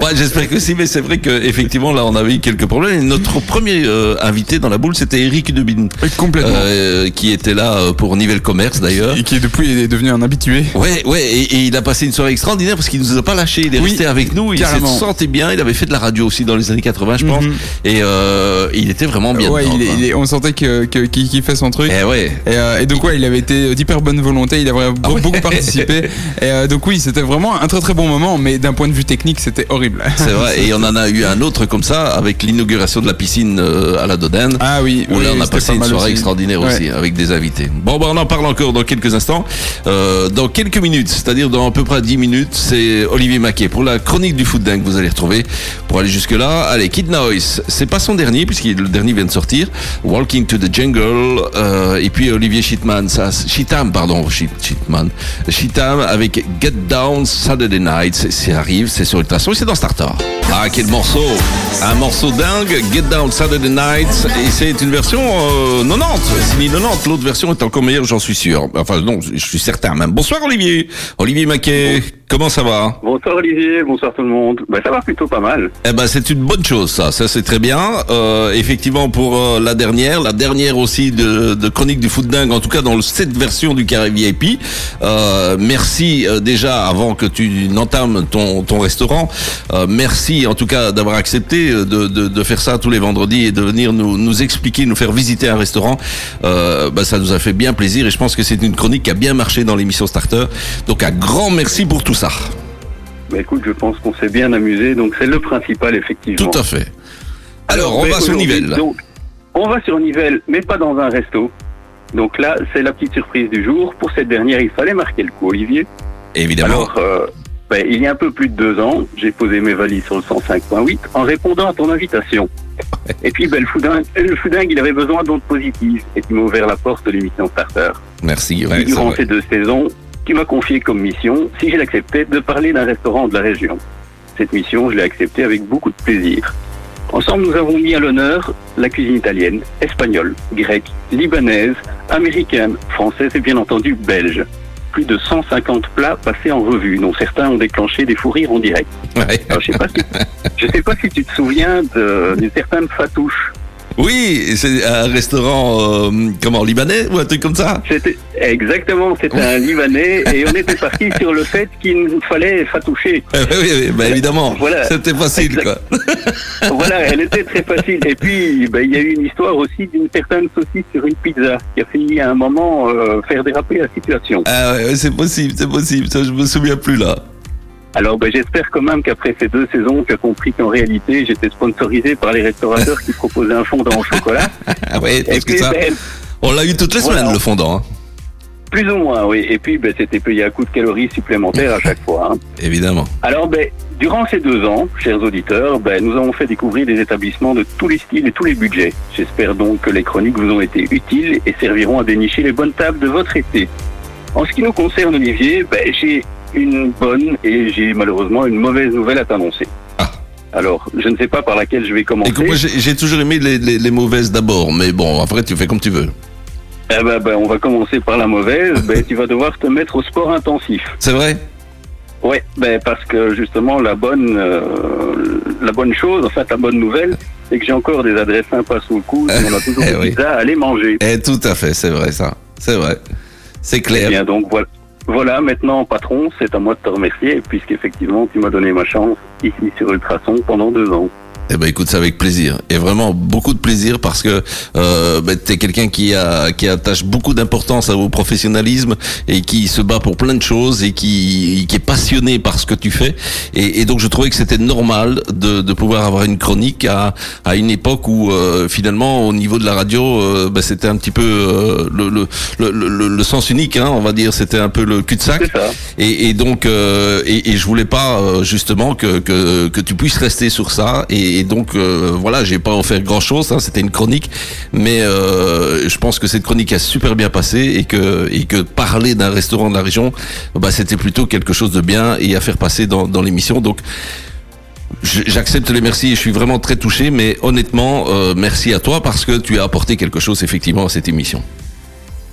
Ouais, j'espère que si, mais c'est vrai que effectivement là on avait eu quelques problèmes. Et notre premier euh, invité dans la boule, c'était Eric Dubin, Complètement. euh, qui était là euh, pour Nivelle Commerce d'ailleurs. Et qui depuis est devenu un habitué. Ouais, ouais, et, et il a passé une soirée extraordinaire parce qu'il nous a pas lâché. Il est Oui, resté avec nous. Il se sentait bien. Il avait fait de la radio aussi dans les années 80, je pense. Mhm. Et euh, il était vraiment bien. ouais, dedans, il est- quoi. il est- on sentait que- qu'il fait son truc. Eh ouais. Et, et donc ouais, il avait été d'hyper bonne volonté, il avait Ah ouais. beaucoup participé. Et donc oui, c'était vraiment un très très bon moment, mais d'un point de vue technique, c'était horrible. C'est vrai. Et on en a eu un autre comme ça avec l'inauguration de la piscine euh, à la Dodène. Ah oui, Où oui, là, on a passé pas une soirée aussi. extraordinaire Ouais. aussi avec des invités. Bon, bah, on en parle encore dans quelques instants. Euh, dans quelques minutes, c'est-à-dire dans à peu près 10 minutes, c'est Olivier Maquet pour la chronique du foot dingue que vous allez retrouver. Pour aller jusque-là, allez, Kid Noise, c'est pas son dernier puisque le dernier vient de sortir. Walking to the Jungle. euh, et puis Olivier Shitman, ça, Shitam, pardon, Shit, Shitman. Shitam avec Get Down Saturday Night. C'est- arrive, c'est sur Ultrason c'est dans Starter. Ah, quel morceau Un morceau dingue, Get Down Saturday Night. Et c'est une version euh, 90, signée 90. L'autre version est encore meilleure, j'en suis sûr. Enfin, non, je suis certain même. Bonsoir Olivier. Olivier Maquet, comment ça va Bonsoir Olivier, bonsoir tout le monde. Bah, ça va plutôt pas mal. Eh ben, c'est une bonne chose, ça. Ça, c'est très bien. Euh, effectivement, pour euh, la dernière, la dernière aussi de, de Chronique du Foot Dingue, en tout cas dans le- cette version du carré VIP. Euh, merci euh, déjà, avant que tu n'entames ton, ton restaurant, euh, merci en tout cas d'avoir accepté de, de, de faire ça tous les vendredis et de venir nous, nous expliquer, nous faire visiter un restaurant. Euh, bah, ça nous a fait bien plaisir et je pense que c'est une chronique qui a bien marché dans l'émission Starter. Donc, un grand merci pour tout ça. Bah, écoute, je pense qu'on s'est bien amusé, donc c'est le principal effectivement. Tout à fait. Alors, on va sur Nivelles. Donc, on va sur Nivelles, mais pas dans un resto. Donc là, c'est la petite surprise du jour. Pour cette dernière, il fallait marquer le coup, Olivier. Évidemment. Alors, euh, ben, il y a un peu plus de deux ans, j'ai posé mes valises sur le 105.8 en répondant à ton invitation. Et puis, ben, le foudingue, le foudingue, il avait besoin d'ondes positives et tu m'as ouvert la porte de l'émission Starter. Merci. Ouais, durant ces deux saisons, tu m'as confié comme mission, si je l'acceptais, de parler d'un restaurant de la région. cette mission, je l'ai acceptée avec beaucoup de plaisir. Ensemble, nous avons mis à l'honneur la cuisine italienne, espagnole, grecque, libanaise, américaine, française et bien entendu belge. Plus de 150 plats passés en revue, dont certains ont déclenché des fous rires en direct. Alors, je sais si, je sais pas si tu te souviens d'une certaine fatouche. Oui, c'est un restaurant, euh, comment, libanais ou un truc comme ça C'était exactement, c'était un Libanais et on était parti sur le fait qu'il nous fallait fatoucher. oui, oui, oui, bah, évidemment. Voilà. C'était facile, quoi. voilà, elle était très facile. Et puis, ben, il y a eu une histoire aussi d'une certaine saucisse sur une pizza qui a failli à un moment euh, faire déraper la situation. Ah ouais, c'est possible, c'est possible. Ça, je me souviens plus là. Alors, ben, j'espère quand même qu'après ces deux saisons, tu as compris qu'en réalité, j'étais sponsorisé par les restaurateurs qui proposaient un fondant au chocolat. Ah ouais, parce que ça, ben, on l'a eu toutes les Voilà. semaines, le fondant. hein. plus ou moins, oui. Et puis, ben, c'était payé à coup de calories supplémentaires à chaque fois. hein. Évidemment. Alors, ben, durant ces deux ans, chers auditeurs, ben, nous avons fait découvrir des établissements de tous les styles et tous les budgets. J'espère donc que les chroniques vous ont été utiles et serviront à dénicher les bonnes tables de votre été. En ce qui nous concerne, Olivier, ben, j'ai une bonne et j'ai malheureusement une mauvaise nouvelle à t'annoncer. Alors, je ne sais pas par laquelle je vais commencer. Écoute, moi, j'ai toujours aimé les, les- les mauvaises d'abord, mais bon, après, tu fais comme tu veux. Eh ben, ben, on va commencer par la mauvaise. ben, tu vas devoir te mettre au sport intensif. C'est vrai? Ouais, ben parce que justement la bonne euh, la bonne chose, en fait la bonne nouvelle, c'est que j'ai encore des adresses sympas sous le coude. on a toujours Eh des oui. pizzas à aller manger. Eh, tout à fait, c'est vrai, ça. C'est vrai. C'est Eh clair. bien donc voilà. Voilà, maintenant patron, c'est à moi de te remercier puisqu'effectivement tu m'as donné ma chance ici sur Ultrason pendant deux ans. Eh ben écoute, c'est avec plaisir. Et vraiment beaucoup de plaisir parce que euh, ben, tu es quelqu'un qui, a, qui attache beaucoup d'importance au professionnalisme et qui se bat pour plein de choses et qui, qui est passionné par ce que tu fais. Et, et donc je trouvais que c'était normal de, de pouvoir avoir une chronique à, à une époque où euh, finalement au niveau de la radio, euh, ben, c'était un petit peu euh, le, le, le, le- le sens unique, hein, on va dire. C'était un peu le cul-de-sac. Et, et donc, euh, et, et je voulais pas euh, justement que, que, que tu puisses rester sur ça. Et, et donc, euh, voilà, j'ai pas offert grand chose. Hein, C'était une chronique, mais euh, je pense que cette chronique a super bien passé et que et que parler d'un restaurant de la région, bah, c'était plutôt quelque chose de bien et à faire passer dans, dans l'émission. Donc J'accepte les merci et je suis vraiment très touché, mais honnêtement, euh, merci à toi parce que tu as apporté quelque chose effectivement à cette émission.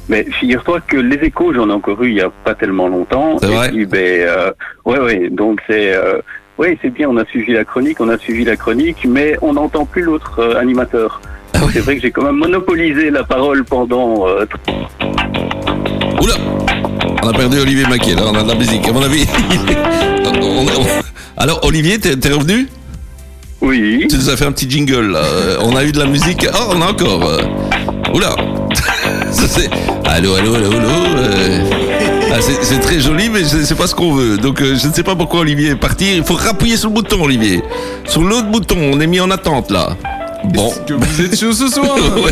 Mais figure-toi que les échos, j'en ai encore eu il y a pas tellement longtemps. C'est vrai puis, ben, euh, ouais, ouais. Donc c'est, euh, ouais, c'est bien. On a suivi la chronique, on a suivi la chronique, mais on n'entend plus l'autre euh, animateur. Ah C'est vrai que j'ai quand même monopolisé la parole pendant. euh, Oula On a perdu Olivier Maquet, là, on a de la musique. À mon avis. Alors, Olivier, t'es revenu? Oui. Tu nous as fait un petit jingle, là. On a eu de la musique. Oh, on a encore. Oula Ça, c'est- Allô, allô, allô, allô. euh. Ah, c'est très joli, mais c'est pas ce qu'on veut. Donc, euh, je ne sais pas pourquoi Olivier est parti. Il faut rappuyer sur le bouton, Olivier. Sur l'autre bouton, on est mis en attente, là. Bon. Que vous êtes chaud ce soir Ouais,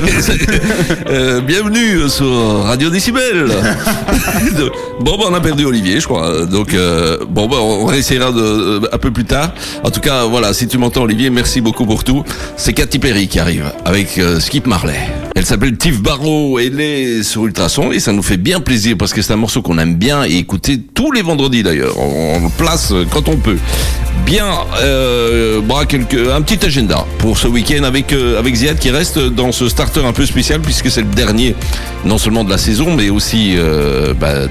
euh, bienvenue sur Radio Décibel. bon, bah, on a perdu Olivier, je crois. Donc, euh, bon, bah, on réessayera de, euh, un peu plus tard. En tout cas, voilà, si tu m'entends, Olivier, merci beaucoup pour tout. C'est Katy Perry qui arrive avec euh, Skip Marley. Elle s'appelle Tiff Barrow, elle est sur Ultrason et ça nous fait bien plaisir parce que c'est un morceau qu'on aime bien et écouter tous les vendredis d'ailleurs. On, le place euh, quand on peut. Bien, euh, bon, quelques, un petit agenda pour ce week-end avec euh, avec Ziad qui reste dans ce starter un peu spécial puisque c'est le dernier, non seulement de la saison, mais aussi euh, bah,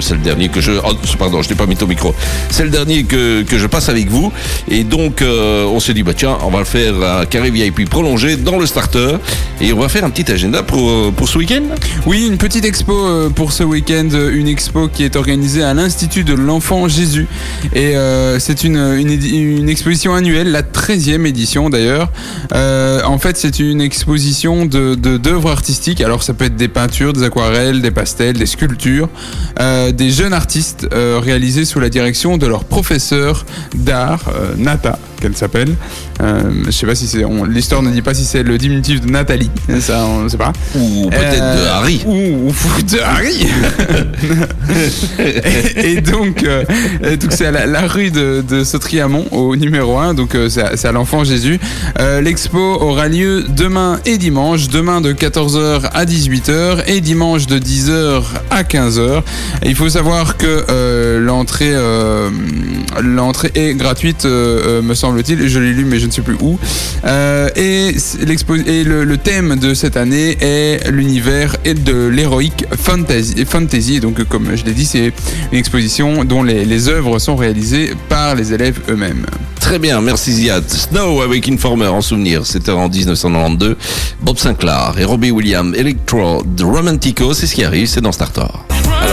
c'est le dernier que je oh, pardon, je n'ai pas mis ton micro. C'est le dernier que que je passe avec vous et donc euh, on s'est dit bah tiens, on va le faire à carré VIP prolongé dans le starter et on va faire un petit agenda pour pour ce week-end. Oui, une petite expo pour ce week-end, une expo qui est organisée à l'Institut de l'Enfant Jésus. Et c'est une, une, exposition annuelle, la 13e édition d'ailleurs. En fait, c'est une exposition de d'œuvres artistiques. Alors, ça peut être des peintures, des aquarelles, des pastels, des sculptures, euh, des jeunes artistes euh, réalisés sous la direction de leur professeur d'art, euh, Nata. qu'elle s'appelle. Euh, je sais pas si c'est. L'histoire ne dit pas si c'est le diminutif de Nathalie. Ça, on ne sait pas. Ou peut-être de Harry. Ou, ou de Harry. et, et donc, euh, c'est à la, la rue de, de Sautriamont au numéro 1. Donc euh, c'est à, à l'enfant Jésus. Euh, L'expo aura lieu demain et dimanche. Demain de 14h à 18h et dimanche de 10h à 15h. Et il faut savoir que euh, l'entrée euh, l'entrée est gratuite, euh, me semble-t-il. Je l'ai lu, mais je ne sais plus où. Et et le, thème de cette année est l'univers et de l'héroïque fantasy, fantasy. Donc, comme je l'ai dit, c'est une exposition dont les œuvres sont réalisées par les élèves eux-mêmes. Très bien, merci Ziad. Snow avec Informer en souvenir, c'était en 1992. Bob Sinclair et Robbie Williams, Electro, Romantico, c'est ce qui arrive, c'est dans Starter.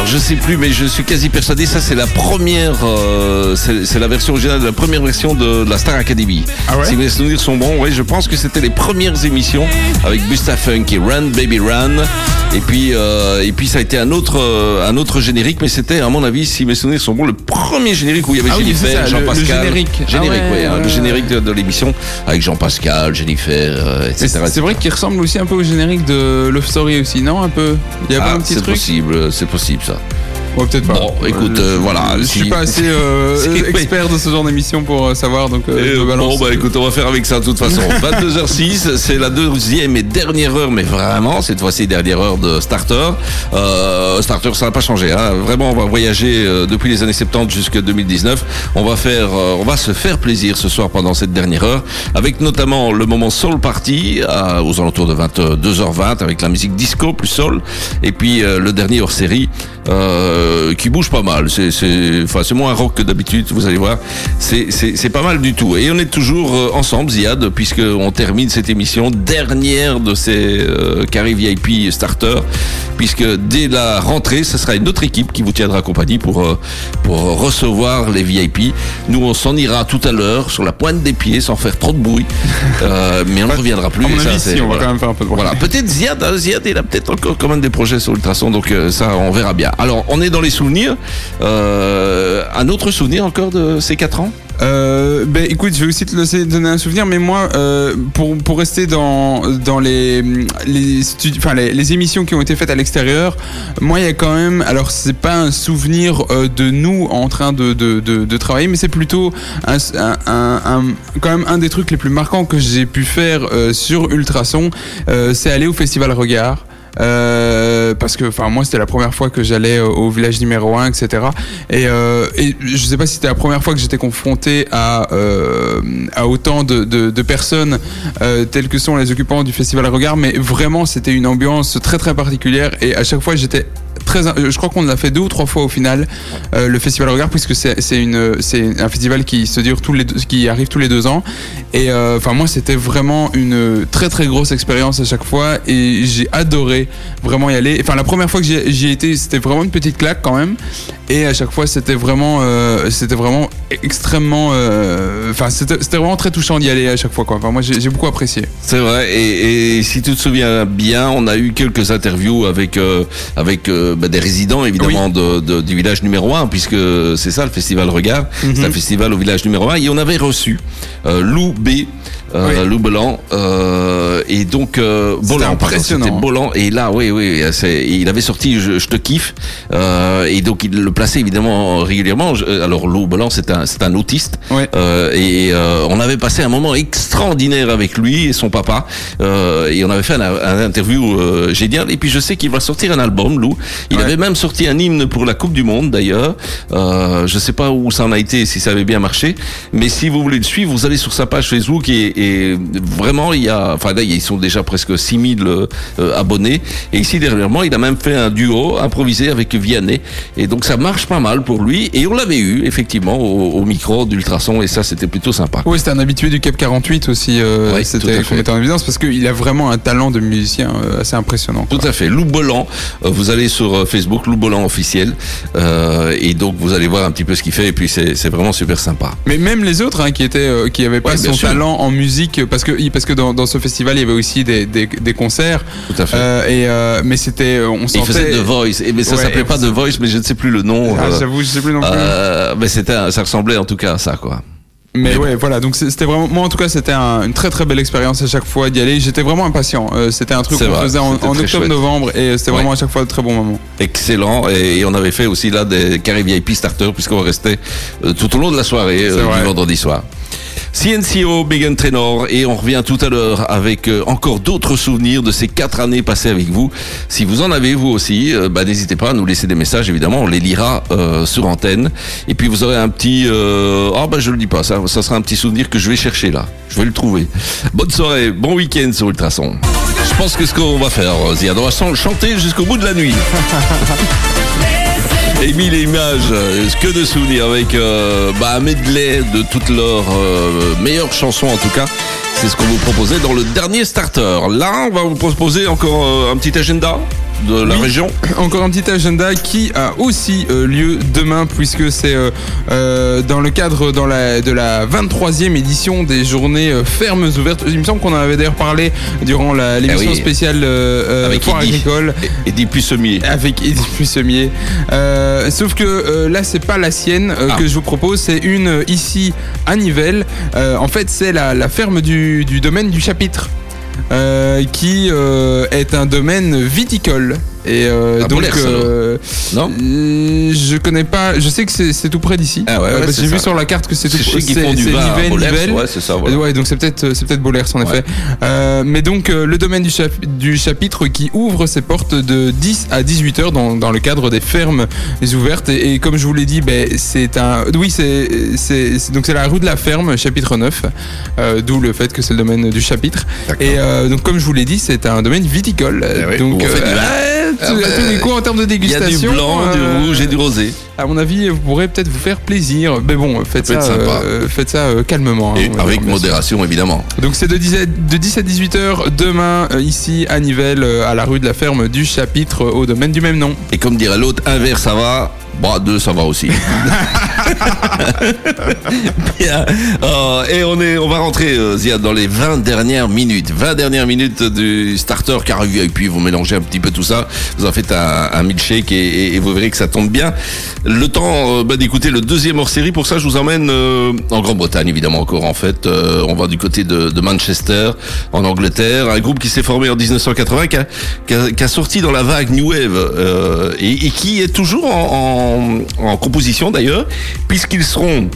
Alors je sais plus, mais je suis quasi persuadé, ça c'est la première, euh, c'est c'est la version originale de la première version de la Star Academy. Ah ouais si mes souvenirs sont bons, oui, je pense que c'était les premières émissions avec Busta Funk et Run Baby Run. Et puis, euh, et puis ça a été un autre, euh, un autre générique, mais c'était à mon avis, si mes souvenirs sont bons, le premier générique où il y avait Ah c'est Jennifer, Jean-Pascal. générique. Ah Générique, ouais, ouais, hein, ouais, le ouais. générique de, de l'émission avec Jean-Pascal, Jennifer, Et etc. C'est c'est vrai qu'il ressemble aussi un peu au générique de Love Story aussi, non Un peu? Il y a pas Ah, un petit c'est truc? possible, c'est possible ça. Yeah. Ouais, peut-être pas. Bon, écoute, euh, voilà. Je si- suis pas assez euh, expert de ce genre d'émission pour euh, savoir, donc euh, je Euh, balance. bon bah écoute on va faire avec ça de toute façon 22h06 c'est la deuxième et dernière heure mais vraiment cette fois-ci dernière heure de Starter euh, Starter ça n'a pas changé hein. vraiment on va voyager euh, depuis les années 70 jusqu'à 2019 on va faire euh, on va se faire plaisir ce soir pendant cette dernière heure avec notamment le moment Soul Party à- aux alentours de 22h20 avec la musique disco plus soul et puis euh, le dernier hors série euh, qui bouge pas mal. C'est c'est enfin c'est moins rock que d'habitude vous allez voir. C'est c'est c'est pas mal du tout. Et on est toujours euh, ensemble Ziad puisque on termine cette émission dernière de ces euh, carrés VIP starter puisque dès la rentrée ce sera une autre équipe qui vous tiendra compagnie pour euh, pour recevoir les VIP nous on s'en ira tout à l'heure sur la pointe des pieds sans faire trop de bruit. Euh, mais on ne reviendra plus ça, avis, si, on va quand même faire un peu de bruit. Voilà, peut-être Ziad, hein, Ziad, il a peut-être encore quand même des projets sur Ultrason, donc euh, ça, on verra bien. Alors, on est dans les souvenirs. Euh, un autre souvenir encore de ces 4 ans? Euh, ben écoute, je vais aussi te laisser donner un souvenir, mais moi, euh, pour, pour rester dans, dans les, les, enfin, les, émissions qui ont été faites à l'extérieur, moi, il y a quand même, alors c'est pas un souvenir de nous en train de, de, de, travailler, mais c'est plutôt un, quand même un des trucs les plus marquants que j'ai pu faire sur Ultrason, c'est aller au Festival Regard. Euh, parce que enfin moi c'était la première fois que j'allais au, village numéro 1 etc et, euh, et je sais pas si c'était la première fois que j'étais confronté à euh, à autant de, de, de personnes telles que sont les occupants du festival Regard mais vraiment c'était une ambiance très très particulière. Et à chaque fois j'étais très je crois qu'on l'a fait deux ou trois fois au final euh, le festival Regard puisque c'est un festival qui se dure tous les qui arrive tous les deux ans et euh, enfin moi c'était vraiment une très très grosse expérience à chaque fois et j'ai adoré vraiment y aller. Enfin la première fois que j'y ai été c'était vraiment une petite claque quand même et à chaque fois c'était vraiment euh, c'était vraiment extrêmement euh, enfin c'était vraiment très touchant d'y aller à chaque fois. Enfin moi j'ai beaucoup apprécié. C'est vrai, et, si tu te souviens bien, on a eu quelques interviews avec euh, avec euh, bah, des résidents évidemment de, de- du village numéro 1, puisque c'est ça le festival Regard, c'est un festival au village numéro 1, et on avait reçu euh, Lou B. Euh, Lou Bolan euh, et donc euh, C'était Bolan impressionnant. c'était Bolan et là oui oui c'est- il avait sorti je, je te kiffe euh, et donc il le plaçait évidemment régulièrement. Je- alors Lou Bolan c'est un c'est un autiste euh, et euh, on avait passé un moment extraordinaire avec lui et son papa euh, et on avait fait un, un interview euh, génial et puis je sais qu'il va sortir un album Lou. Il Ouais. avait même sorti un hymne pour la Coupe du Monde d'ailleurs. Euh, je sais pas où ça en a été si ça avait bien marché mais si vous voulez le suivre vous allez sur sa page Facebook et, et vraiment il y a enfin là ils sont déjà presque 6000 euh, abonnés et ici dernièrement il a même fait un duo improvisé avec Vianney et donc ça marche pas mal pour lui et on l'avait eu effectivement au, au micro d'Ultrason et ça c'était plutôt sympa Oui, c'était un habitué du Cap 48 aussi. euh, à c'était qu'on mettait en évidence parce qu'il a vraiment un talent de musicien euh, assez impressionnant. quoi. Tout à fait. Lou Bolan, euh, vous allez sur euh, Facebook, Lou Bolan officiel, euh, et donc vous allez voir un petit peu ce qu'il fait, et puis c'est vraiment super sympa. Mais même les autres hein, qui étaient qui avaient pas Ouais, son sûr. talent en musique parce que parce que dans, dans ce festival il y avait aussi des, des, des concerts Tout à fait. euh, et euh, mais c'était euh, on il sentait faisait The Voice, et, mais ça s'appelait et- pas The Voice, mais je ne sais plus le nom. Ah, euh, j'avoue je sais plus non plus. euh, mais c'était, ça ressemblait en tout cas à ça, quoi. Mais ouais, voilà, donc c'était vraiment, moi en tout cas, c'était un- une très très belle expérience à chaque fois d'y aller. J'étais vraiment impatient. Euh, c'était un truc qu'on faisait en, en octobre-novembre et c'était vraiment à chaque fois de très bons moments. Excellent. Et, et on avait fait aussi là des carrés VIP starter puisqu'on restait euh, tout au long de la soirée euh, du vendredi soir. CNCO, Megan Trainor, et on revient tout à l'heure avec euh, encore d'autres souvenirs de ces quatre années passées avec vous. Si vous en avez vous aussi, euh, bah, n'hésitez pas à nous laisser des messages, évidemment, on les lira euh, sur antenne. Et puis vous aurez un petit... euh, Ah bah je le dis pas, ça, ça sera un petit souvenir que je vais chercher là. Je vais le trouver. Bonne soirée, bon week-end sur Ultrason. Je pense que ce qu'on va faire, euh, Ziad, on va chan- chanter jusqu'au bout de la nuit. Et mille images, euh, que de souvenirs avec euh, bah, medley de toutes leurs euh, meilleures chansons en tout cas. C'est ce qu'on vous proposait dans le dernier starter. Là, on va vous proposer encore euh, un petit agenda de la Oui. région. Encore un petit agenda qui a aussi euh, lieu demain puisque c'est euh, euh, dans le cadre dans la, de la 23e édition des journées fermes ouvertes. Il me semble qu'on en avait d'ailleurs parlé durant l'émission Eh oui. spéciale euh, Avec foire agricole. Et des puissemiers. Avec Eddy Puissemier. Euh, sauf que euh, là, c'est pas la sienne Ah. que je vous propose, c'est une ici à Nivelles. En fait, c'est la, la ferme du, du domaine du chapitre. Euh, qui euh, est un domaine viticole et euh, À donc euh, Non je connais pas je sais que c'est tout près d'ici Ah ouais, ouais, Euh, c'est j'ai vu sur la carte que c'est tout près c'est Nivelles, Bollers, Nivelles. ouais, c'est ça, voilà. Ouais, donc c'est peut-être c'est peut-être Bollers en effet. Euh, mais donc le domaine du, chap- du chapitre qui ouvre ses portes de 10 à 18 heures dans, dans le cadre des fermes ouvertes et, et comme je vous l'ai dit, ben c'est un oui c'est donc c'est la rue de la ferme chapitre 9 euh, d'où le fait que c'est le domaine du chapitre et donc comme je vous l'ai dit, c'est un domaine viticole. Eh oui, à ouais. tous les coups en termes de Il y a dégustation. du blanc, euh, du rouge et du rosé. à mon avis, vous pourrez peut-être vous faire plaisir. Mais bon, faites Ça euh, faites ça euh, calmement. Et hein, avec bien sûr. modération évidemment. Donc c'est de 10 à, de 10 à 18 heures demain euh, ici à Nivelles, euh, à la rue de la ferme du chapitre euh, au domaine du même nom. Et comme dirait l'autre, un verre ça va, bah deux ça va aussi. Bien. Euh, et on est, on va rentrer euh, dans les 20 dernières minutes. 20 dernières minutes du starter car et puis vous mélangez un petit peu tout ça. Vous en faites un, un milkshake et, et- vous verrez que ça tombe bien. Le temps euh, bah, d'écouter le deuxième hors série. Pour ça, je vous emmène euh, en Grande-Bretagne évidemment encore en fait. Euh, on va du côté de, de Manchester en Angleterre. Un groupe qui s'est formé en 1980 qui a, qui a- qui a sorti dans la vague New Wave euh, et, et qui est toujours en, en- en composition d'ailleurs puisqu'ils seront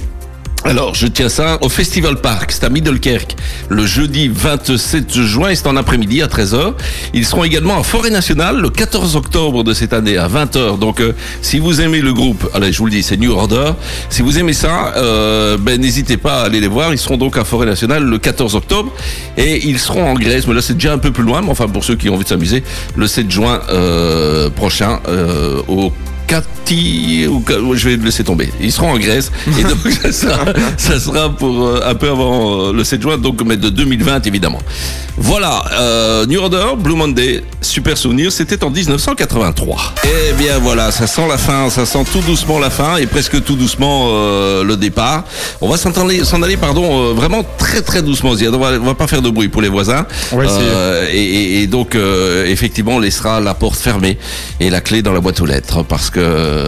alors, je tiens ça au Festival Park, c'est à Middlekerk, le jeudi 27 juin, et c'est en après-midi à 13h. Ils seront également à Forêt Nationale le 14 octobre de cette année à 20h. Donc, euh, si vous aimez le groupe, allez, je vous le dis, c'est New Order. Si vous aimez ça, euh, ben n'hésitez pas à aller les voir. Ils seront donc à Forêt Nationale le 14 octobre, et ils seront en Grèce. Mais là, c'est déjà un peu plus loin, mais enfin pour ceux qui ont envie de s'amuser, le 7 juin euh, prochain au Cathy, ou ouais, je vais le laisser tomber. Ils seront en Grèce et donc ça sera, ça sera pour euh, un peu avant euh, le 7 juin, donc mais de 2020 évidemment. Voilà, euh, New Order, Blue Monday, super souvenir, c'était en 1983. Eh bien voilà, ça sent la fin, ça sent tout doucement la fin et presque tout doucement euh, le départ. On va s'en aller, s'en aller, pardon, euh, vraiment très très doucement. On va, on va pas faire de bruit pour les voisins. Essayer. Euh, et, et- et donc euh, effectivement, on laissera la porte fermée et la clé dans la boîte aux lettres parce que,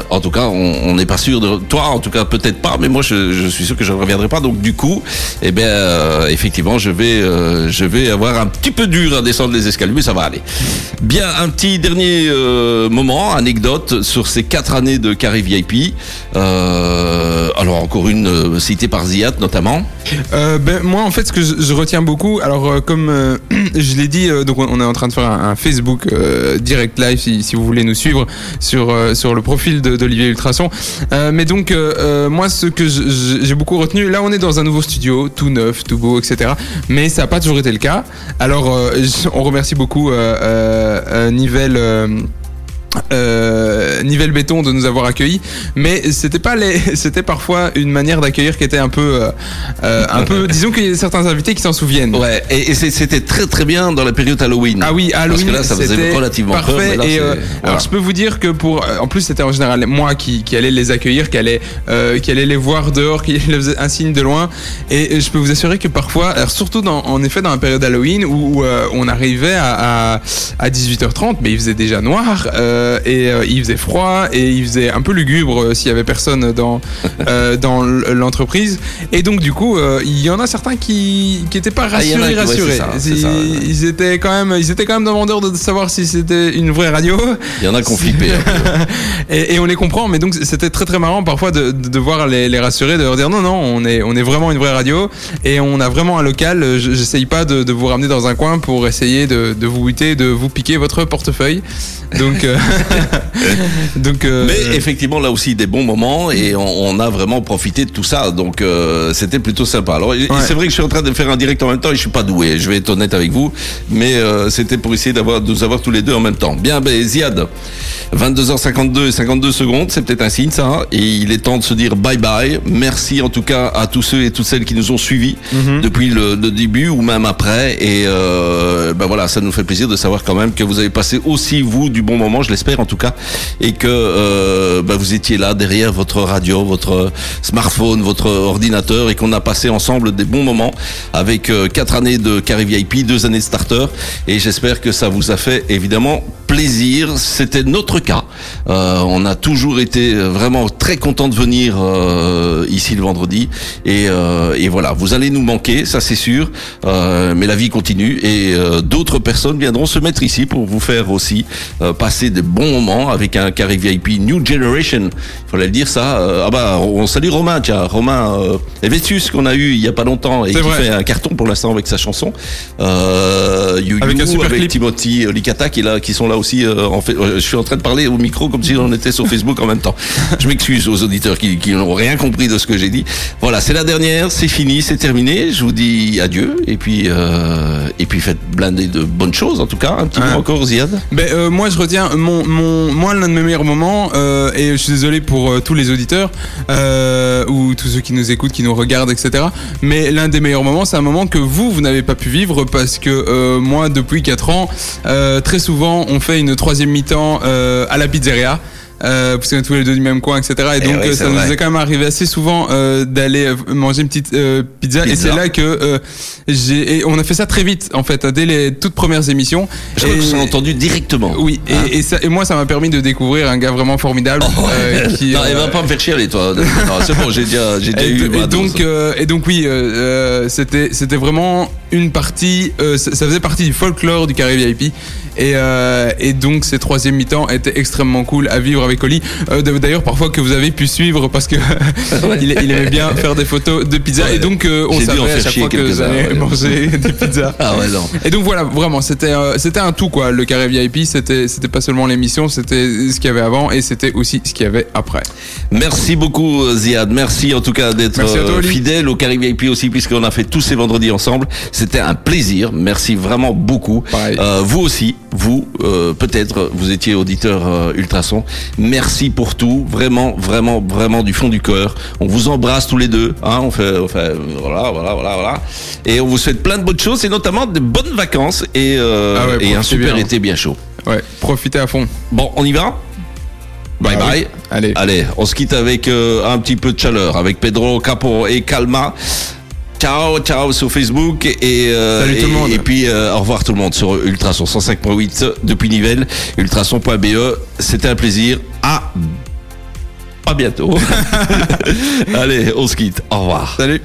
en tout cas, on n'est pas sûr de toi, en tout cas peut-être pas, mais moi je, suis sûr que je ne reviendrai pas. Donc du coup, eh bien, euh, effectivement, je vais, euh, je vais avoir un petit peu dur à descendre les escaliers, mais ça va aller. Bien, un petit dernier euh, moment, anecdote sur ces quatre années de carré VIP. Alors encore une citée par Ziad notamment. Ben, moi, en fait, ce que je, retiens beaucoup, alors comme je l'ai dit, donc on, est en train de faire un, Facebook direct live si, si vous voulez nous suivre sur sur le profil d'Olivier Ultrason. Euh, mais donc, euh, euh, moi, ce que j'ai beaucoup retenu, là, on est dans un nouveau studio, tout neuf, tout beau, etc. Mais ça n'a pas toujours été le cas. Alors, on remercie beaucoup Nivelle. Euh, Nivelle Béton de nous avoir accueillis, mais c'était pas les, c'était parfois une manière d'accueillir qui était un peu, euh, euh, un peu, disons qu'il y a certains invités qui s'en souviennent. Ouais, et, c'était très très bien dans la période Halloween. Ah oui, Halloween, Parce que là, ça faisait c'était relativement parfait. peur. mais là, et c'est- euh, voilà. alors, je peux vous dire que pour, euh, en plus, c'était en général moi qui, qui allais les accueillir, qui allait, qui allait les voir dehors, qui les faisait un signe de loin. Et, je peux vous assurer que parfois, alors surtout dans, en effet dans la période Halloween où, où, on arrivait à, à, à 18h30, mais il faisait déjà noir. euh, et euh, il faisait froid et il faisait un peu lugubre euh, s'il y avait personne dans euh, dans l'entreprise. Et donc du coup, euh, il y en a certains qui qui étaient pas Ah, rassurés, rassurés. ça, ils, ça, ouais. ils étaient quand même ils étaient quand même demandeurs de savoir si c'était une vraie radio. Il y en a qui ont flippé. peu. Et, et on les comprend, mais donc c'était très très marrant parfois de, de, de voir les, les rassurer, de leur dire non non, on est on est vraiment une vraie radio et on a vraiment un local. euh, je- J'essaye pas de, de vous ramener dans un coin pour essayer de, de vous buter, de vous piquer votre portefeuille. Donc euh, donc euh, Mais effectivement, là aussi, des bons moments et on, on a vraiment profité de tout ça. Donc, euh, c'était plutôt sympa. Alors, c'est vrai que je suis en train de faire un direct en même temps et je suis pas doué. Je vais être honnête avec vous, mais euh, c'était pour essayer d'avoir, de nous avoir tous les deux en même temps. Bien, ben, Ziad, 22h52 et 52 secondes, c'est peut-être un signe ça. hein, et il est temps de se dire bye bye. Merci en tout cas à tous ceux et toutes celles qui nous ont suivis depuis le, le début ou même après. Et ben voilà, ça nous fait plaisir de savoir quand même que vous avez passé aussi vous du bon moment, je l'espère en tout cas, et que euh, ben, vous étiez là derrière votre radio, votre smartphone, votre ordinateur, et qu'on a passé ensemble des bons moments avec euh, quatre années de Carré VIP, deux années de starter, et j'espère que ça vous a fait évidemment plaisir. C'était notre cas. Euh, on a toujours été vraiment très content de venir euh, ici le vendredi, et, euh, et voilà, vous allez nous manquer, ça c'est sûr, euh, mais la vie continue, et euh, d'autres personnes viendront se mettre ici pour vous faire aussi euh, passer des bons moments avec un carré VIP New Generation. Il fallait le dire ça. Euh, ah bah on salue Romain, tiens, Romain euh, Helvétius qu'on a eu il y a pas longtemps et qui vrai. fait un carton pour l'instant avec sa chanson. Euh, You Avec You, un super avec clip. Timothy euh, Licata qui est là, qui sont là aussi. euh, en fait, euh, je suis en train de parler au micro comme si on était sur Facebook en même temps. Je m'excuse aux auditeurs qui, qui n'ont rien compris de ce que j'ai dit. Voilà, c'est la dernière, c'est fini, c'est terminé. Je vous dis adieu et puis euh, et puis faites blinder de bonnes choses en tout cas. Un petit mot encore, Ziad. Ben, euh, moi, je retiens mon, mon, moi l'un de mes meilleurs moments, et je suis désolé pour tous les auditeurs ou tous ceux qui nous écoutent, qui nous regardent, etc. Mais l'un des meilleurs moments, c'est un moment que vous, vous n'avez pas pu vivre parce que moi, depuis 4 ans, très souvent, on fait une troisième mi-temps euh, à la pizzeria. Euh, parce qu'on est tous les deux du même coin, etc. Et Eh donc ouais, euh, ça nous est quand même arrivé assez souvent euh, d'aller manger une petite euh, pizza. Et c'est là que j'ai, et on a fait ça très vite en fait, dès les toutes premières émissions. Je crois Et- que entendu directement. oui, et, Hein et, ça, et moi, ça m'a permis de découvrir un gars vraiment formidable. euh, qui, non, il va pas me faire chialer, toi. Non, c'est bon, j'ai déjà, j'ai déjà eu et donc, et donc oui, c'était c'était vraiment une partie, ça, ça faisait partie du folklore du carré VIP. Et, euh, et donc ces troisième mi-temps étaient extrêmement cool à vivre avec Oli. Euh, D'ailleurs parfois que vous avez pu suivre parce que il, il aimait bien faire des photos de pizza Ouais. et donc euh, on savait à chaque fois que vous allez manger des pizzas. Ah ouais, non. Et donc voilà, vraiment, c'était euh, c'était un tout quoi. Le carré VIP, c'était c'était pas seulement l'émission, c'était ce qu'il y avait avant et c'était aussi ce qu'il y avait après. Merci beaucoup Ziad, merci en tout cas d'être euh, fidèle au Carré VIP aussi puisqu'on a fait tous ces vendredis ensemble. C'était un plaisir, merci vraiment beaucoup. Euh, vous aussi, vous euh, peut-être vous étiez auditeur euh, Ultrason. Merci pour tout, vraiment, vraiment, vraiment du fond du cœur. On vous embrasse tous les deux, hein, on fait, on fait- voilà, voilà, voilà, voilà. Et on vous souhaite plein de bonnes choses et notamment de bonnes vacances et, euh, Ah ouais, et un super bien. été bien chaud. Ouais, profitez à fond. Bon, on y va? Bye Bah bye. oui. Allez. Allez, on se quitte avec un petit peu de chaleur, avec Pedro Capo et Calma. Ciao, ciao sur Facebook et, euh, Salut tout le monde. et puis euh, au revoir tout le monde sur Ultrason 105.8 depuis Nivelles, ultrason.be. C'était un plaisir. À à bientôt. Allez, on se quitte. Au revoir. Salut.